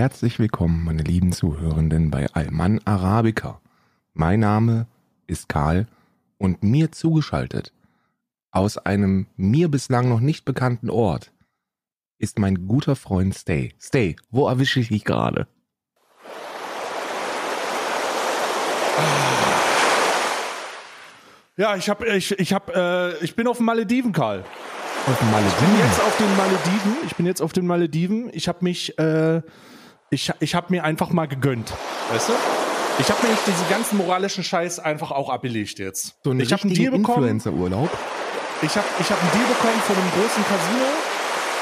Herzlich willkommen, meine lieben Zuhörenden bei Alman Arabica. Mein Name ist Karl und mir zugeschaltet aus einem mir bislang noch nicht bekannten Ort ist mein guter Freund Stay. Stay, wo erwische ich dich gerade? Ja, ich hab, ich, ich hab, äh, ich bin auf den Malediven, Karl. Auf den Ich bin Malediven. jetzt auf den Malediven. Ich bin jetzt auf den Malediven. Ich habe mich, äh, ich, ich habe mir einfach mal gegönnt. Weißt du? Ich habe mir nicht diesen ganzen moralischen Scheiß einfach auch abgelegt jetzt. So einen ich habe einen Deal bekommen. Influencer-Urlaub. Ich habe ich hab einen Deal bekommen von einem großen Casino.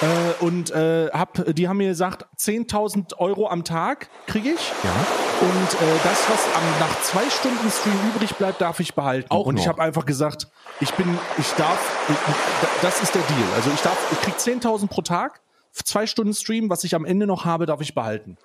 Äh, und äh, hab, die haben mir gesagt, 10.000 Euro am Tag kriege ich. Ja. Und äh, das, was am, nach zwei Stunden Stream übrig bleibt, darf ich behalten. Auch und ich noch. habe einfach gesagt, ich bin, ich darf, ich, das ist der Deal. Also ich darf, ich krieg 10.000 pro Tag, zwei Stunden Stream, was ich am Ende noch habe, darf ich behalten.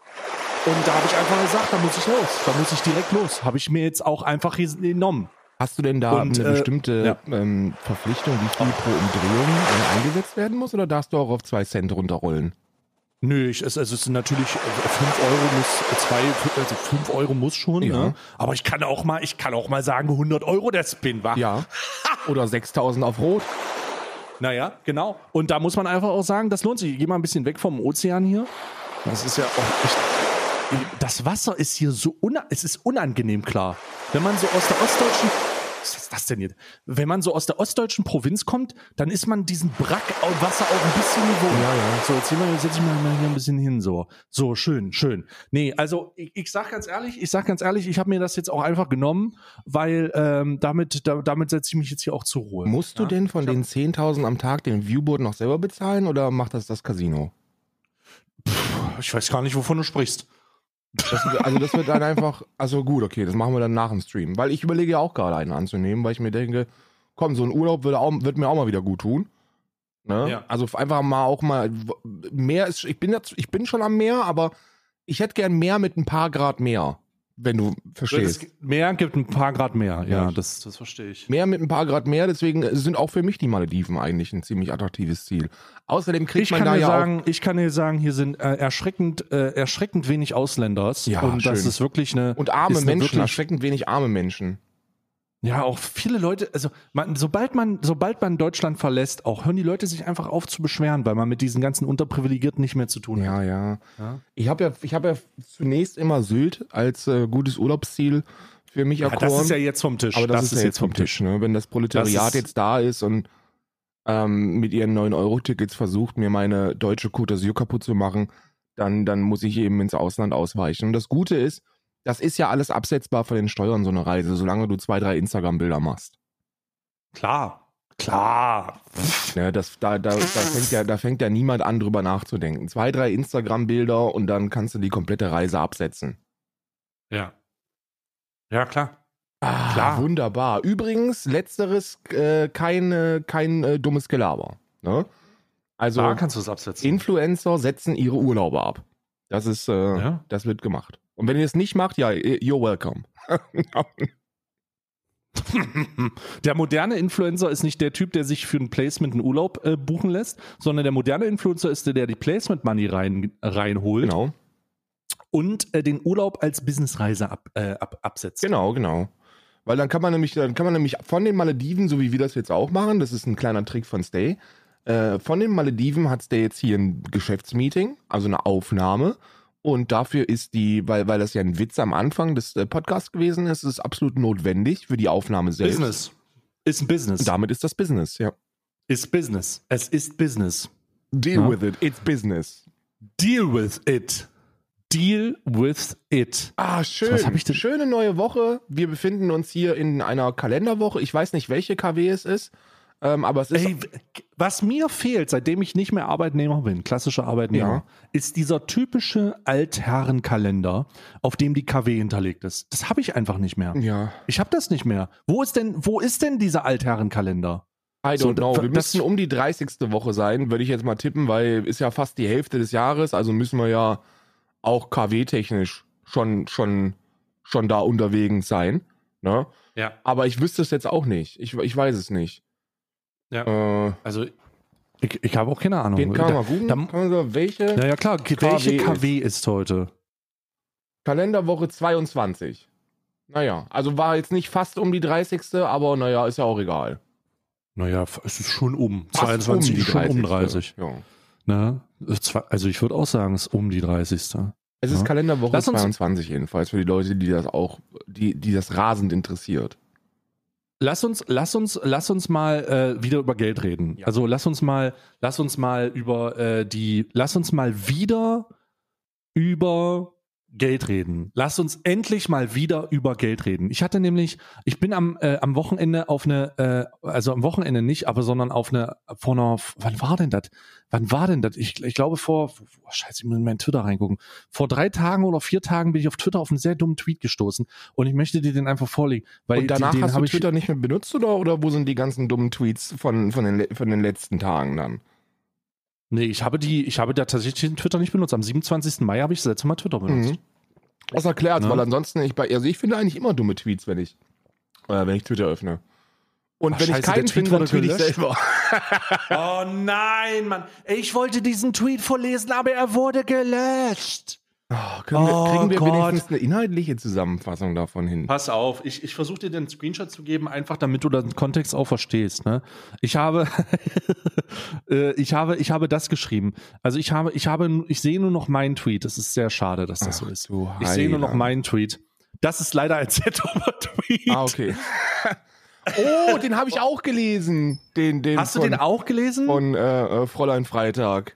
Und da habe ich einfach gesagt, da muss ich los, da muss ich direkt los. Habe ich mir jetzt auch einfach genommen. Hast du denn da Und, eine äh, bestimmte ja. ähm, Verpflichtung, wie viel pro Umdrehung äh, eingesetzt werden muss, oder darfst du auch auf zwei Cent runterrollen? Nö, ich, es, es ist natürlich, 5 Euro muss, zwei, also 5 Euro muss schon, Ja. ne? Aber ich kann auch mal, ich kann auch mal sagen, 100 Euro der Spin war. Ja. Oder 6000 auf Rot? Naja, genau. Und da muss man einfach auch sagen, das lohnt sich. Ich geh mal ein bisschen weg vom Ozean hier. Das ist ja auch echt. Das Wasser ist hier so una es ist unangenehm klar. Wenn man so aus der ostdeutschen was ist das denn jetzt? Wenn man so aus der ostdeutschen Provinz kommt, dann ist man diesen Brack au- Wasser auch ein bisschen gewohnt. Ja, ja. So, jetzt sehen wir, setz ich mal mal hier ein bisschen hin, so. So, schön, schön. Nee, also ich, ich sag ganz ehrlich, ich sag ganz ehrlich, ich habe mir das jetzt auch einfach genommen, weil ähm, damit, da, damit setze ich mich jetzt hier auch zur Ruhe. Musst du Ja? denn von den 10.000 am Tag den Viewboard noch selber bezahlen oder macht das das Casino? Ich weiß gar nicht, wovon du sprichst. Das, also das wird dann einfach, also gut, okay, das machen wir dann nach dem Stream. Weil ich überlege ja auch gerade einen anzunehmen, weil ich mir denke, komm, so ein Urlaub würde, auch, wird mir auch mal wieder gut tun. Ne? Ja. Also einfach mal auch mal, mehr ist, ich bin jetzt, ich bin schon am Meer, aber ich hätte gern mehr mit ein paar Grad mehr, wenn du verstehst. Mehr gibt ein paar Grad mehr. Ja, Ja. das, das verstehe ich. Mehr mit ein paar Grad mehr, deswegen sind auch für mich die Malediven eigentlich ein ziemlich attraktives Ziel. Außerdem kriegt Ich man kann, da dir ja sagen, ich kann dir sagen, hier sind äh, erschreckend, äh, erschreckend wenig Ausländers. Ja, und das schön. ist wirklich eine. auch und arme Menschen, wirklich- erschreckend wenig arme Menschen. Ja, auch viele Leute, also man, sobald man, sobald man Deutschland verlässt, auch hören die Leute sich einfach auf zu beschweren, weil man mit diesen ganzen Unterprivilegierten nicht mehr zu tun hat. Ja, ja. Ja. Ich habe ja, ich habe ja zunächst immer Sylt als äh, gutes Urlaubsziel für mich Ja, erkoren. das ist ja jetzt vom Tisch. aber das, ist ja jetzt vom Tisch, ne? Wenn das Proletariat Das ist- jetzt da ist und ähm, mit ihren 9-Euro-Tickets versucht, mir meine deutsche Côte d'Azur kaputt zu machen, dann, dann muss ich eben ins Ausland ausweichen. Und das Gute ist, das ist ja alles absetzbar von den Steuern, so eine Reise, solange du zwei, drei Instagram-Bilder machst. Klar, klar. Ne, das, da, da, da, fängt ja, da fängt ja niemand an, drüber nachzudenken. Zwei, drei Instagram-Bilder und dann kannst du die komplette Reise absetzen. Ja. Ja, klar. Ah, Klar. Wunderbar. Übrigens, letzteres äh, kein, kein äh, dummes Gelaber. Ne? Also, Da kannst du es absetzen. Influencer setzen ihre Urlaube ab. Das ist, äh, Ja. das wird gemacht. Und wenn ihr es nicht macht, ja, you're welcome. Der moderne Influencer ist nicht der Typ, der sich für ein Placement einen Urlaub äh, buchen lässt, sondern der moderne Influencer ist der, der die Placement Money rein, reinholt genau, und äh, den Urlaub als Businessreise ab, äh, ab, absetzt. genau, genau. Weil dann kann man nämlich, dann kann man nämlich von den Malediven, so wie wir das jetzt auch machen, das ist ein kleiner Trick von Stay, äh, von den Malediven hat Stay jetzt hier ein Geschäftsmeeting, also eine Aufnahme. Und dafür ist die, weil, weil das ja ein Witz am Anfang des äh, Podcasts gewesen ist, ist es absolut notwendig für die Aufnahme selbst. Business. Ist ein Business. Damit ist das Business, ja. Ist Business. Es ist Business. Deal Ja. with it, it's business. Deal with it. Deal with it. Ah, schön. Was hab ich denn- Schöne neue Woche. Wir befinden uns hier in einer Kalenderwoche. Ich weiß nicht, welche KW es ist, ähm, aber es ist. Ey, was mir fehlt, seitdem ich nicht mehr Arbeitnehmer bin, klassischer Arbeitnehmer, Ja. ist dieser typische Altherrenkalender, auf dem die KW hinterlegt ist. Das habe ich einfach nicht mehr. ja, Ich habe das nicht mehr. Wo ist denn, wo ist denn dieser Altherrenkalender? I don't So, know. Wir müssen um die 30. Woche sein, würde ich jetzt mal tippen, weil ist ja fast die Hälfte des Jahres, also müssen wir ja auch KW-technisch schon, schon, schon da unterwegs sein. Ne? Ja. Aber ich wüsste es jetzt auch nicht. Ich, ich weiß es nicht. Ja. Äh, Also Ich, ich habe auch keine Ahnung. Den kann man googeln. da- Kann man so, welche Ja, ja, klar. Welche KW KW ist heute? Kalenderwoche 22. Naja, also war jetzt nicht fast um die 30. Aber naja, ist ja auch egal. Naja, es ist schon um. Fast 22 ist schon um 30.. 30. Ja. Ne? Es war- Also ich würde auch sagen, es ist um die 30. Es ist Ja. Kalenderwoche Lass uns- 22 jedenfalls für die Leute, die das auch, die, die das rasend interessiert. Lass uns, lass uns, lass uns mal äh, wieder über Geld reden. Ja. Also lass uns mal, lass uns mal über äh, die, lass uns mal wieder über Geld reden. Lass uns endlich mal wieder über Geld reden. Ich hatte nämlich, ich bin am, äh, am Wochenende auf eine, äh, also am Wochenende nicht, aber sondern auf eine, vor einer, wann war denn das? Wann war denn das? Ich, ich glaube vor, oh, scheiße, ich muss in meinen Twitter reingucken. Vor drei Tagen oder vier Tagen bin ich auf Twitter auf einen sehr dummen Tweet gestoßen und ich möchte dir den einfach vorlegen. Weil Und danach den, hast du Twitter nicht mehr benutzt oder, oder wo sind die ganzen dummen Tweets von, von, den, von den letzten Tagen dann? Nee, ich habe die, ich habe da tatsächlich den Twitter nicht benutzt. Am 27. Mai habe ich das letzte Mal Twitter benutzt. Mhm. Das erklärt, Ne? weil ansonsten, ich, bei- also ich finde eigentlich immer dumme Tweets, wenn ich, äh, wenn ich Twitter öffne. Und Ach, wenn scheiße, ich keinen finde, dann tweet ich selber. Oh nein, Mann. Ich wollte diesen Tweet vorlesen, aber er wurde gelöscht. Oh, können wir, Oh kriegen wir wenigstens eine inhaltliche Zusammenfassung davon hin? Pass auf, ich, ich versuche dir den Screenshot zu geben, einfach damit du den Kontext auch verstehst. Ne? Ich habe, äh, ich habe, ich habe das geschrieben. Also ich habe, ich habe, ich sehe nur noch meinen Tweet. Das ist sehr schade, dass das so Ach, ist. du Ich sehe nur noch meinen Tweet. Das ist leider ein sehr dummer Tweet. Ah, okay. oh, den habe ich auch gelesen. Den, den Hast du von, den auch gelesen? Von äh, äh, Fräulein Freitag.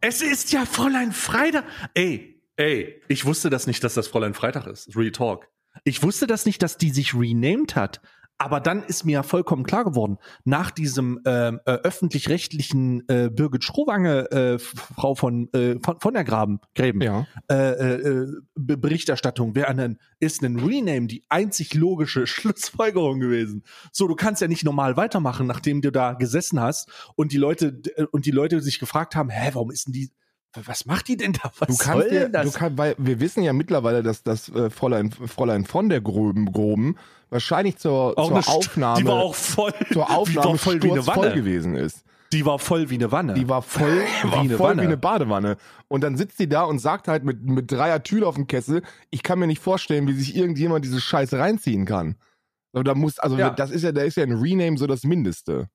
Es ist ja Fräulein Freitag. Ey, ey, ich wusste das nicht, dass das Fräulein Freitag ist. Real Talk. Ich wusste das nicht, dass die sich renamed hat. Aber dann ist mir ja vollkommen klar geworden, nach diesem ähm, äh, öffentlich-rechtlichen äh, Birgit Schrowange, äh, Frau von, äh, von, von der Graben, Gräben, Ja. äh, äh, äh, Be- Berichterstattung, wäre ein, ist ein Rename die einzig logische Schlussfolgerung gewesen. So, du kannst ja nicht normal weitermachen, nachdem du da gesessen hast und die Leute äh, und die Leute sich gefragt haben, hä, warum ist denn die, was macht die denn da? Was Du kannst soll dir, denn das? du kann, weil wir wissen ja mittlerweile, dass das äh, Fräulein, Fräulein von der Groben, Groben wahrscheinlich zur, Auch zur Aufnahme, Die war auch voll, zur die Aufnahme war voll wie eine Wanne. gewesen ist. Die war voll wie eine Wanne. Die war voll, War war eine voll Wanne. wie eine Badewanne. Und dann sitzt die da und sagt halt mit, mit dreier Tüle auf dem Kessel, ich kann mir nicht vorstellen, wie sich irgendjemand diese Scheiße reinziehen kann. Aber da muss, also Ja. das ist ja, da ist ja ein Rename so das Mindeste.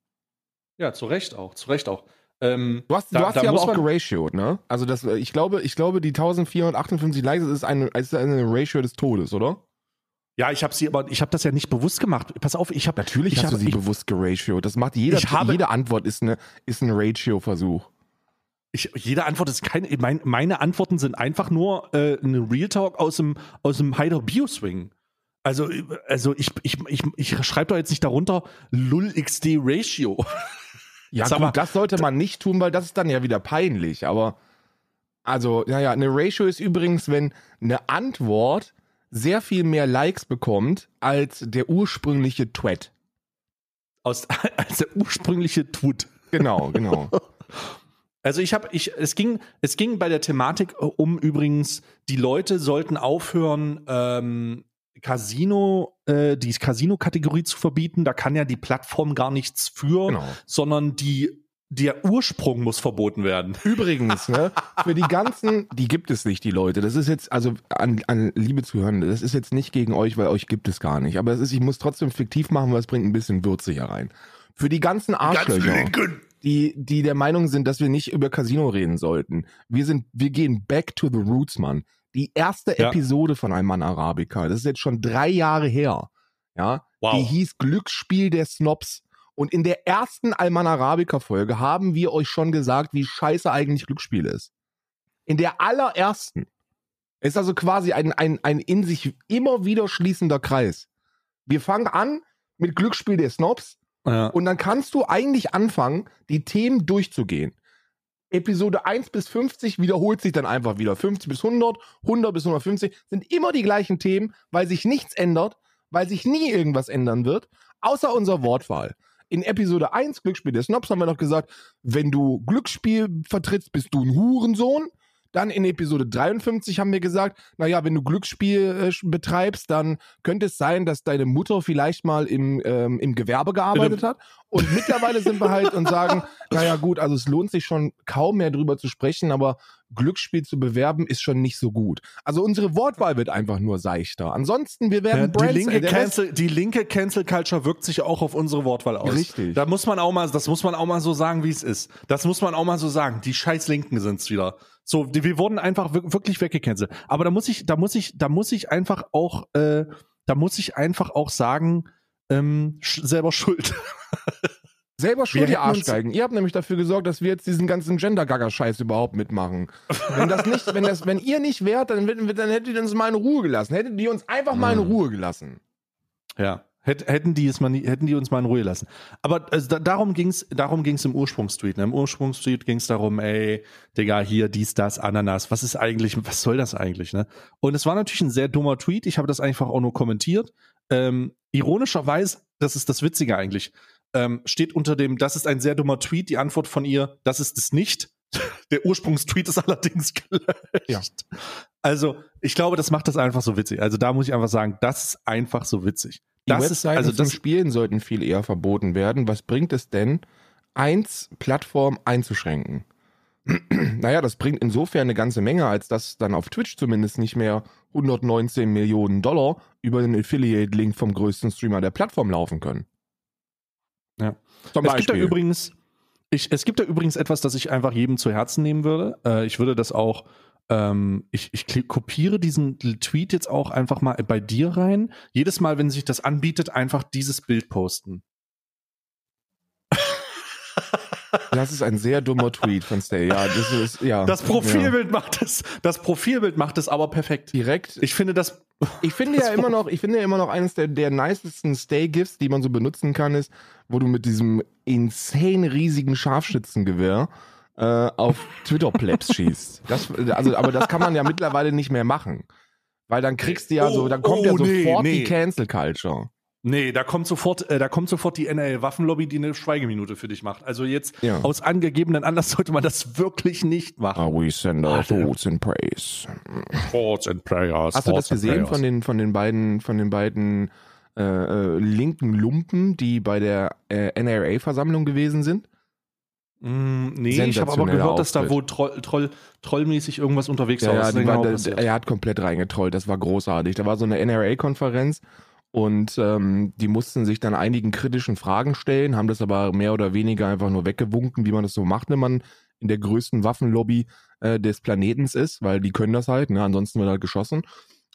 ja, zu Recht auch, zu Recht auch. Ähm, Du hast, Da- du hast da ja aber auch man- geratioed, ne? Also das, ich glaube, ich glaube, die 1458 Likes ist eine, ist eine Ratio des Todes, oder? ja, ich habe sie, aber ich habe das ja nicht bewusst gemacht. Pass auf, ich habe Natürlich ich hast du hab- sie ich, bewusst geratioed. Das macht jeder, Ich habe- jede Antwort ist, eine, ist ein Ratio-Versuch. Ich, jede Antwort ist keine. Mein, meine Antworten sind einfach nur äh, ein Real Talk aus dem, aus dem Heider Bio-Swing. Also, also ich, ich, ich, ich schreibe doch jetzt nicht darunter Lull XD Ratio. Ja, Sag gut, mal, das sollte man nicht tun, weil das ist dann ja wieder peinlich. Aber, also, naja, eine Ratio ist übrigens, wenn eine Antwort sehr viel mehr Likes bekommt als der ursprüngliche Tweet. Aus, als der ursprüngliche Tweet. Genau, genau. Also ich habe, ich, es ging, es ging bei der Thematik äh, um übrigens, die Leute sollten aufhören, ähm, Casino, äh, die Casino-Kategorie zu verbieten. Da kann ja die Plattform gar nichts für, genau. sondern die, der Ursprung muss verboten werden. Übrigens, ne, für die ganzen, die gibt es nicht, die Leute. Das ist jetzt, also an, an liebe Zuhörende, das ist jetzt nicht gegen euch, weil euch gibt es gar nicht. Aber es ist, ich muss trotzdem fiktiv machen, weil es bringt ein bisschen Würze hier rein. Für die ganzen Arschlöcher, die, die der Meinung sind, dass wir nicht über Casino reden sollten. Wir sind, wir gehen back to the roots, Mann. Die erste Ja. Episode von Alman Arabica, das ist jetzt schon drei Jahre her. Ja, Wow. die hieß Glücksspiel der Snobs. Und in der ersten Alman Arabica Folge haben wir euch schon gesagt, wie scheiße eigentlich Glücksspiel ist. In der allerersten. Ist also quasi ein, ein, ein in sich immer wieder schließender Kreis. Wir fangen an mit Glücksspiel der Snobs Ja. und dann kannst du eigentlich anfangen, die Themen durchzugehen. Episode 1 bis 50 wiederholt sich dann einfach wieder. 50 bis 100, 100 bis 150 sind immer die gleichen Themen, weil sich nichts ändert, weil sich nie irgendwas ändern wird, außer unserer Wortwahl. In Episode 1, Glücksspiel der Snobs, haben wir noch gesagt, wenn du Glücksspiel vertrittst, bist du ein Hurensohn. Dann in Episode 53 haben wir gesagt, naja, wenn du Glücksspiel äh, betreibst, dann könnte es sein, dass deine Mutter vielleicht mal im, ähm, im Gewerbe gearbeitet hat. Und mittlerweile sind wir halt und sagen, naja gut, also es lohnt sich schon kaum mehr drüber zu sprechen, aber Glücksspiel zu bewerben ist schon nicht so gut. Also unsere Wortwahl wird einfach nur seichter. Ansonsten, wir werden Ja, Brands, die, linke äh, Cancel, die linke Cancel Culture wirkt sich auch auf unsere Wortwahl aus. Richtig. Da muss man auch mal, das muss man auch mal so sagen, wie es ist. Das muss man auch mal so sagen. Die scheiß Linken sind's wieder. So, die, wir wurden einfach wir- wirklich weggecancelt. Aber da muss ich, da muss ich, da muss ich einfach auch, äh, da muss ich einfach auch sagen, ähm, sch selber schuld. Selber schuld, ihr Arschgeigen. Ihr habt nämlich dafür gesorgt, dass wir jetzt diesen ganzen Gender-Gagger-Scheiß überhaupt mitmachen. wenn das nicht, wenn das, wenn ihr nicht wärt, dann, hätten wir- dann hättet ihr uns mal in Ruhe gelassen. Hättet ihr uns einfach mal in Mhm. Ruhe gelassen. Ja. Hätt, hätten die es mal hätten die uns mal in Ruhe lassen. Aber also, da, darum ging's, darum ging's im Ursprungstweet. Ne? Im Ursprungstweet ging's darum, ey, Digga, hier, dies, das, Ananas. Was ist eigentlich, was soll das eigentlich, ne? Und es war natürlich ein sehr dummer Tweet. Ich habe das einfach auch nur kommentiert. Ähm, ironischerweise, das ist das Witzige eigentlich, ähm, steht unter dem, das ist ein sehr dummer Tweet, die Antwort von ihr, das ist es nicht. Der Ursprungstweet ist allerdings gelöscht. Ja. Also, ich glaube, das macht das einfach so witzig. Also, da muss ich einfach sagen, das ist einfach so witzig. Das ist, also zum das, Spielen sollten viel eher verboten werden. Was bringt es denn, eins Plattform einzuschränken? naja, das bringt insofern eine ganze Menge, als dass dann auf Twitch zumindest nicht mehr 119 Millionen Dollar über den Affiliate-Link vom größten Streamer der Plattform laufen können. Ja. Zum Es gibt da übrigens, ich, es gibt da übrigens etwas, das ich einfach jedem zu Herzen nehmen würde. Äh, ich würde das auch, ähm, ich, ich kopiere diesen Tweet jetzt auch einfach mal bei dir rein. Jedes Mal, wenn sich das anbietet, einfach dieses Bild posten. Das ist ein sehr dummer Tweet von Stay. Ja, das ist, ja. Das Ja. Profilbild macht es, das Profilbild macht es aber perfekt. Direkt. Ich finde das, Ich finde ja immer noch, ich finde ja immer noch eines der, der nicesten Stay-Gifts, die man so benutzen kann, ist, wo du mit diesem insane riesigen Scharfschützengewehr äh, auf Twitter-Plebs schießt. Das, also, aber das kann man ja mittlerweile nicht mehr machen. Weil dann kriegst du ja Oh, so, dann kommt ja oh, nee, sofort nee. die Cancel Culture. nee, da kommt sofort, äh, da kommt sofort die NRL-Waffenlobby, die eine Schweigeminute für dich macht. Also jetzt, Ja. aus angegebenen Anlass sollte man das wirklich nicht machen. Ah, we send our thoughts and praise. Thoughts and prayers. Hast du das gesehen von den, von den beiden, von den beiden äh, äh, linken Lumpen, die bei der äh, NRA-Versammlung gewesen sind? Mm, nee, ich habe aber gehört, dass da Auftritt. wohl Troll, Troll, trollmäßig irgendwas unterwegs Ja, war. ja ist war, genau der, er hat komplett reingetrollt, das war großartig. Da war so eine NRA-Konferenz und ähm, die mussten sich dann einigen kritischen Fragen stellen, haben das aber mehr oder weniger einfach nur weggewunken, wie man das so macht, wenn man in der größten Waffenlobby äh, des Planetens ist, weil die können das halt, ne? ansonsten wird halt geschossen.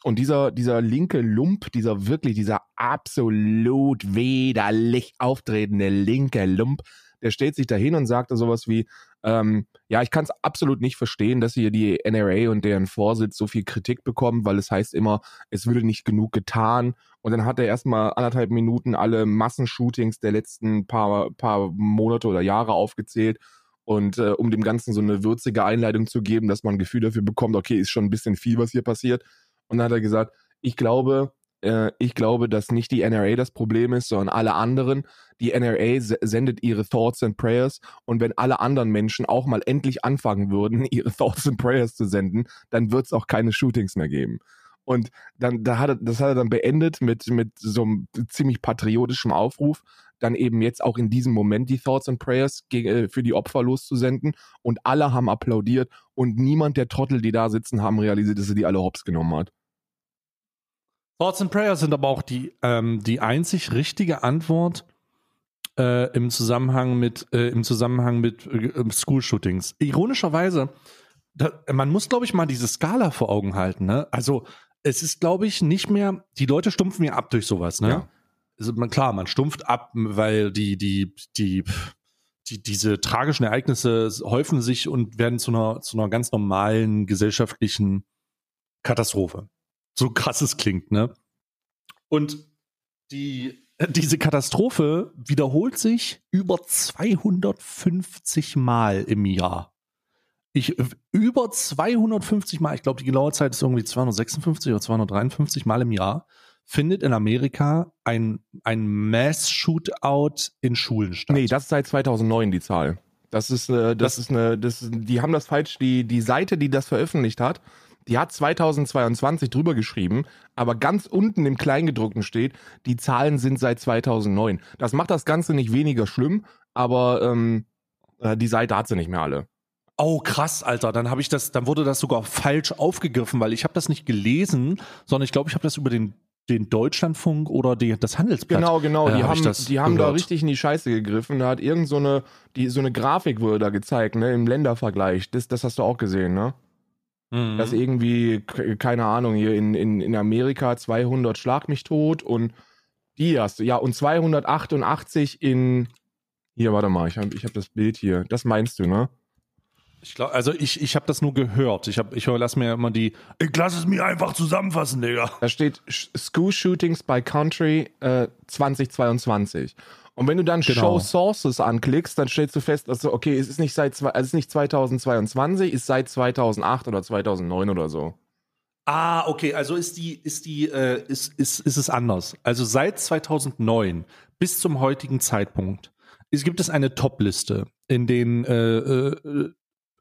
Und dieser, dieser linke Lump, dieser wirklich, dieser absolut widerlich auftretende linke Lump, der stellt sich dahin und sagt sowas wie, ähm, ja, ich kann es absolut nicht verstehen, dass hier die NRA und deren Vorsitz so viel Kritik bekommen, weil es heißt immer, es würde nicht genug getan. Und dann hat er erstmal anderthalb Minuten alle Massenshootings der letzten paar, paar Monate oder Jahre aufgezählt. Und äh, um dem Ganzen so eine würzige Einleitung zu geben, dass man ein Gefühl dafür bekommt, okay, ist schon ein bisschen viel, was hier passiert. Und dann hat er gesagt, ich glaube, äh, ich glaube, dass nicht die NRA das Problem ist, sondern alle anderen. Die NRA se- sendet ihre Thoughts and Prayers und wenn alle anderen Menschen auch mal endlich anfangen würden, ihre Thoughts and Prayers zu senden, dann wird es auch keine Shootings mehr geben. Und dann, da hat er, das hat er dann beendet mit, mit so einem ziemlich patriotischen Aufruf, dann eben jetzt auch in diesem Moment die Thoughts and Prayers äh, für die Opfer loszusenden. Und alle haben applaudiert und niemand der Trottel, die da sitzen, haben realisiert, dass er die alle hops genommen hat. Thoughts and Prayers sind aber auch die, ähm, die einzig richtige Antwort äh, im Zusammenhang mit, äh, im Zusammenhang mit äh, School-Shootings. Ironischerweise, da, man muss, glaube ich, mal diese Skala vor Augen halten. Ne? Also es ist, glaube ich, nicht mehr, die Leute stumpfen ja ab durch sowas. Ne? Ja. Also, man, klar, man stumpft ab, weil die, die, die, die, diese tragischen Ereignisse häufen sich und werden zu einer, zu einer ganz normalen gesellschaftlichen Katastrophe. So krass es klingt, ne? Und die, diese Katastrophe wiederholt sich über 250 Mal im Jahr. Ich, über 250 Mal, ich glaube, die genaue Zeit ist irgendwie 256 oder 253 Mal im Jahr, findet in Amerika ein, ein Mass-Shootout in Schulen statt. Nee, das ist seit 2009 die Zahl. Das ist, äh, das, Das- ist eine, das, die haben das falsch, die, die Seite, die das veröffentlicht hat, die hat 2022 drüber geschrieben, aber ganz unten im Kleingedruckten steht, die Zahlen sind seit 2009. Das macht das Ganze nicht weniger schlimm, aber ähm, äh, die Seite hat sie nicht mehr alle. Oh, krass, Alter. Dann habe ich das, dann wurde das sogar falsch aufgegriffen, weil ich habe das nicht gelesen, sondern ich glaube, ich habe das über den, den Deutschlandfunk oder die, das Handelsblatt. Genau, genau. äh, die hab haben, die haben da gehört. richtig in die Scheiße gegriffen. Da hat irgend so eine, die, so eine Grafik wurde da gezeigt, ne, im Ländervergleich. Das, das hast du auch gesehen, ne? Mhm. Dass irgendwie, keine Ahnung, hier in, in, in Amerika 200 Schlag mich tot und die hast du, ja, und 288 in, hier, warte mal, ich habe ich hab das Bild hier. Das meinst du, ne? Ich glaub, also ich, ich habe das nur gehört. Ich habe, ich lass mir immer die. Ich lass es mir einfach zusammenfassen, Digga. Da steht School Shootings by Country äh, 2022. Und wenn du dann Genau. Show Sources anklickst, dann stellst du fest, also okay, es ist nicht seit zwei- also es ist nicht 2022, es ist seit 2008 oder 2009 oder so. Ah, okay. Also ist die, ist die, äh, ist, ist, ist es anders. Also seit 2009 bis zum heutigen Zeitpunkt es gibt es eine Top-Liste, in denen äh, äh,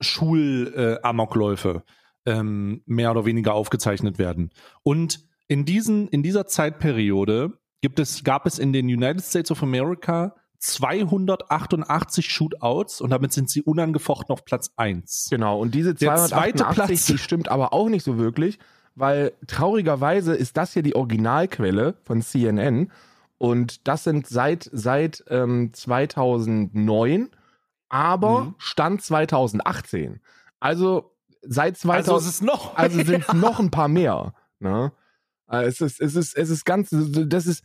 Schul-Amokläufe ähm, mehr oder weniger aufgezeichnet werden. Und in, diesen, in dieser Zeitperiode gibt es, gab es in den United States of America 288 Shootouts und damit sind sie unangefochten auf Platz 1. Genau, und diese Der zweite 288, Platz. die stimmt aber auch nicht so wirklich, weil traurigerweise ist das hier die Originalquelle von CNN und das sind seit, seit ähm, 2009, aber Mhm. Stand 2018. Also seit 2000, Also es ist noch. also sind es noch ein paar mehr. Ne? Äh, Es ist, es ist, es ist ganz, das ist,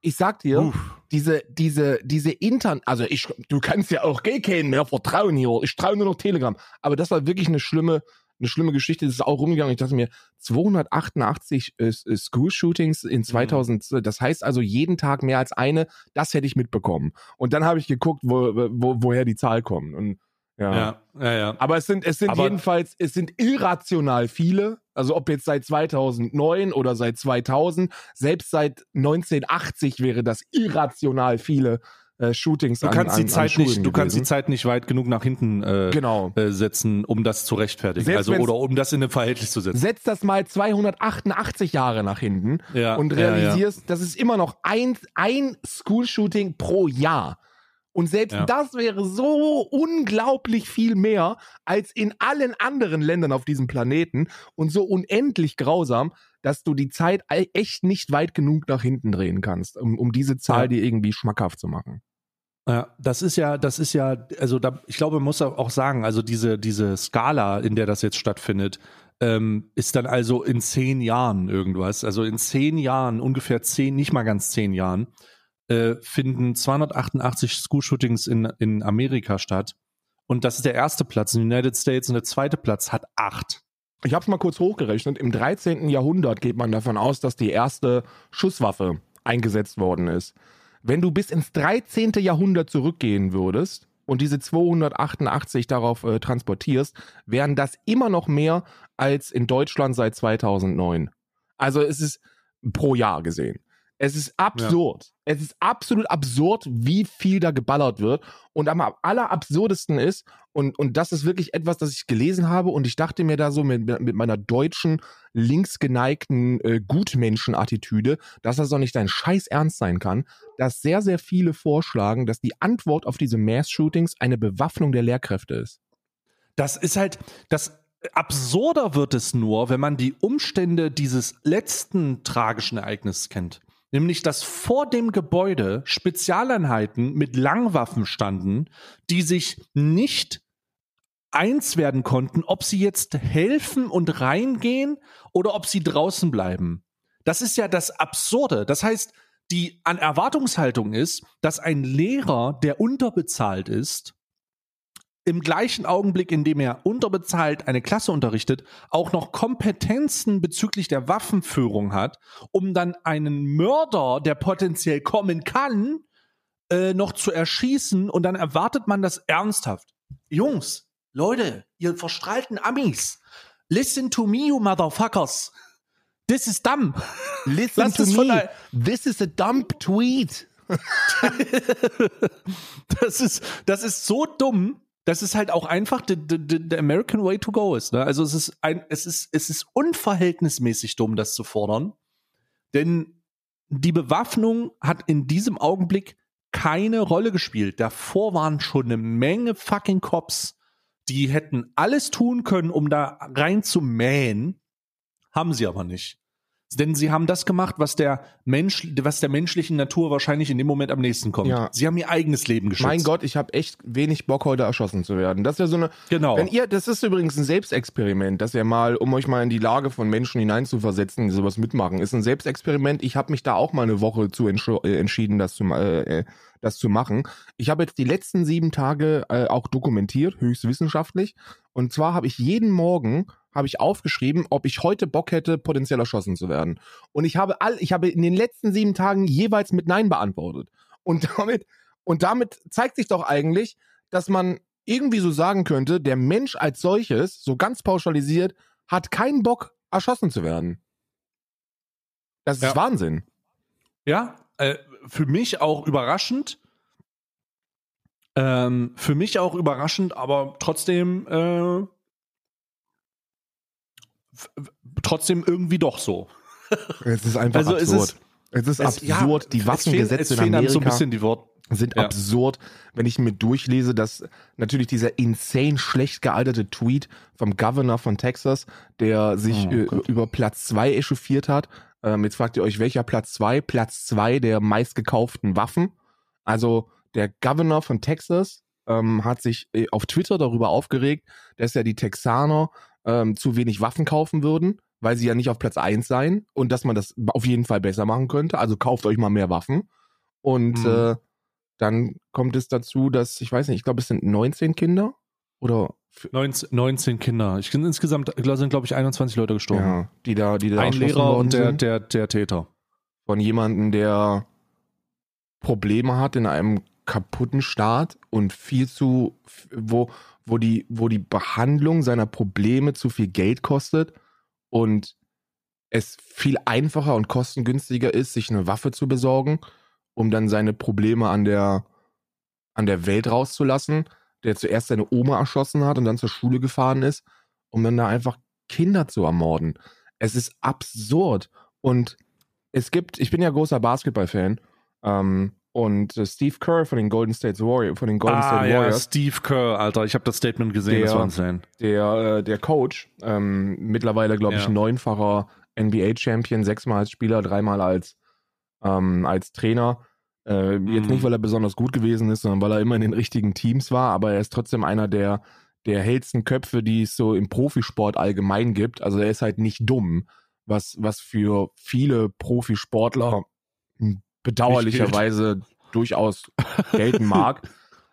ich sag dir, Uff. diese, diese, diese intern, also ich, du kannst ja auch gar keinen mehr vertrauen hier. Ich traue nur noch Telegram. Aber das war wirklich eine schlimme, eine schlimme Geschichte. Das ist auch rumgegangen. Ich dachte mir, 288 äh, äh, School-Shootings in 2000, das heißt also jeden Tag mehr als eine, das hätte ich mitbekommen. Und dann habe ich geguckt, wo, wo, woher die Zahl kommt. Und ja. Ja, ja, ja. Aber es sind, es sind Aber- jedenfalls, es sind irrational viele. Also ob jetzt seit 2009 oder seit 2000, selbst seit 1980 wäre das irrational viele äh, Shootings Du an, kannst an, die Zeit an nicht, du kannst die. Zeit nicht weit genug nach hinten äh, Genau. äh, setzen, um das zu rechtfertigen. Selbst also oder um das in ein Verhältnis zu setzen. Setz das mal 288 Jahre nach hinten Ja, und ja, ja. realisierst, das ist immer noch ein, ein School-Shooting pro Jahr. Und selbst Ja. das wäre so unglaublich viel mehr als in allen anderen Ländern auf diesem Planeten und so unendlich grausam, dass du die Zeit echt nicht weit genug nach hinten drehen kannst, um, um diese Zahl Ja. dir irgendwie schmackhaft zu machen. Ja, das ist ja, das ist ja, also da, ich glaube, man muss auch sagen, also diese, diese Skala, in der das jetzt stattfindet, ähm, ist dann also in zehn Jahren irgendwas. Also in zehn Jahren, ungefähr zehn, nicht mal ganz zehn Jahren, äh, finden 288 School-Shootings in, in Amerika statt. Und das ist der erste Platz in den United States und der zweite Platz hat acht. Ich habe es mal kurz hochgerechnet. Im 13. Jahrhundert geht man davon aus, dass die erste Schusswaffe eingesetzt worden ist. Wenn du bis ins 13. Jahrhundert zurückgehen würdest und diese 288 darauf äh, transportierst, wären das immer noch mehr als in Deutschland seit 2009. Also es ist pro Jahr gesehen. Es ist absurd. Es ist absolut absurd, wie viel da geballert wird. Und am allerabsurdesten ist, und, und das ist wirklich etwas, das ich gelesen habe, und ich dachte mir da so mit, mit meiner deutschen, linksgeneigten äh, Gutmenschen-Attitüde, dass das doch nicht dein Scheiß ernst sein kann, dass sehr, sehr viele vorschlagen, dass die Antwort auf diese Mass-Shootings eine Bewaffnung der Lehrkräfte ist. Das ist halt, das absurder wird es nur, wenn man die Umstände dieses letzten tragischen Ereignisses kennt. Nämlich, dass vor dem Gebäude Spezialeinheiten mit Langwaffen standen, die sich nicht eins werden konnten, ob sie jetzt helfen und reingehen oder ob sie draußen bleiben. Das ist ja das Absurde. Das heißt, die an Erwartungshaltung ist, dass ein Lehrer, der unterbezahlt ist, im gleichen Augenblick, in dem er unterbezahlt eine Klasse unterrichtet, auch noch Kompetenzen bezüglich der Waffenführung hat, um dann einen Mörder, der potenziell kommen kann, äh, noch zu erschießen und dann erwartet man das ernsthaft. Jungs, Leute, ihr verstrahlten Amis, listen to me, you motherfuckers. This is dumb. Listen Lass to me. This is a dump tweet. Das ist, das ist so dumm. Dass es halt auch einfach der American Way to go ist. Ne? Also es ist ein, es ist, es ist unverhältnismäßig dumm, das zu fordern. Denn die Bewaffnung hat in diesem Augenblick keine Rolle gespielt. Davor waren schon eine Menge fucking Cops, die hätten alles tun können, um da rein zu mähen, haben sie aber nicht. Denn sie haben das gemacht, was der Mensch, was der menschlichen Natur wahrscheinlich in dem Moment am nächsten kommt. Ja. Sie haben ihr eigenes Leben geschützt. Mein Gott, ich habe echt wenig Bock, heute erschossen zu werden. Das ist ja so eine. Genau. Wenn ihr, das ist übrigens ein Selbstexperiment, dass ihr mal, um euch mal in die Lage von Menschen hineinzuversetzen, die sowas mitmachen, ist ein Selbstexperiment. Ich habe mich da auch mal eine Woche zu äh, entschieden, das zu, äh, äh, das zu machen. Ich habe jetzt die letzten sieben Tage äh, auch dokumentiert, höchst wissenschaftlich. Und zwar habe ich jeden Morgen habe ich aufgeschrieben, ob ich heute Bock hätte, potenziell erschossen zu werden. Und ich habe all, ich habe in den letzten sieben Tagen jeweils mit Nein beantwortet. Und damit, und damit zeigt sich doch eigentlich, dass man irgendwie so sagen könnte, der Mensch als solches, so ganz pauschalisiert, hat keinen Bock, erschossen zu werden. Das ist ja. Wahnsinn. Ja, äh, für mich auch überraschend. Ähm, für mich auch überraschend, aber trotzdem äh, trotzdem irgendwie doch so. Es ist einfach also absurd. Es ist, es ist es, absurd. Ja, die Waffengesetze in Amerika so ein bisschen die Wort sind ja. absurd, wenn ich mir durchlese, dass natürlich dieser insane schlecht gealterte Tweet vom Governor von Texas, der sich oh, über Platz 2 echauffiert hat. Ähm, jetzt fragt ihr euch, welcher Platz 2? Platz 2 der meistgekauften Waffen. Also der Governor von Texas ähm, hat sich äh, auf Twitter darüber aufgeregt, dass ja die Texaner ähm, zu wenig Waffen kaufen würden, weil sie ja nicht auf Platz 1 seien und dass man das auf jeden Fall besser machen könnte. Also kauft euch mal mehr Waffen. Und mhm. äh, dann kommt es dazu, dass, ich weiß nicht, ich glaube, es sind 19 Kinder oder 19, 19 Kinder. Ich, insgesamt sind, glaube ich, 21 Leute gestorben. Ja, die da, die da Ein Lehrer und der, der, der Täter. Von jemandem, der Probleme hat in einem kaputten Staat und viel zu, wo, wo die, wo die Behandlung seiner Probleme zu viel Geld kostet und es viel einfacher und kostengünstiger ist, sich eine Waffe zu besorgen, um dann seine Probleme an der, an der Welt rauszulassen, der zuerst seine Oma erschossen hat und dann zur Schule gefahren ist, um dann da einfach Kinder zu ermorden. Es ist absurd. Und es gibt, ich bin ja großer Basketball-Fan, ähm, und äh, Steve Kerr von den Golden State Warriors, von den Golden ah, State Warriors. Ja, Steve Kerr, Alter, ich habe das Statement gesehen, der, das war insane. Der, äh, der Coach, ähm, mittlerweile, glaube ich, ja. neunfacher NBA-Champion, sechsmal als Spieler, dreimal als, ähm, als Trainer. Äh, mhm. Jetzt nicht, weil er besonders gut gewesen ist, sondern weil er immer in den richtigen Teams war, aber er ist trotzdem einer der, der hellsten Köpfe, die es so im Profisport allgemein gibt. Also er ist halt nicht dumm, was, was für viele Profisportler bedauerlicherweise durchaus gelten mag.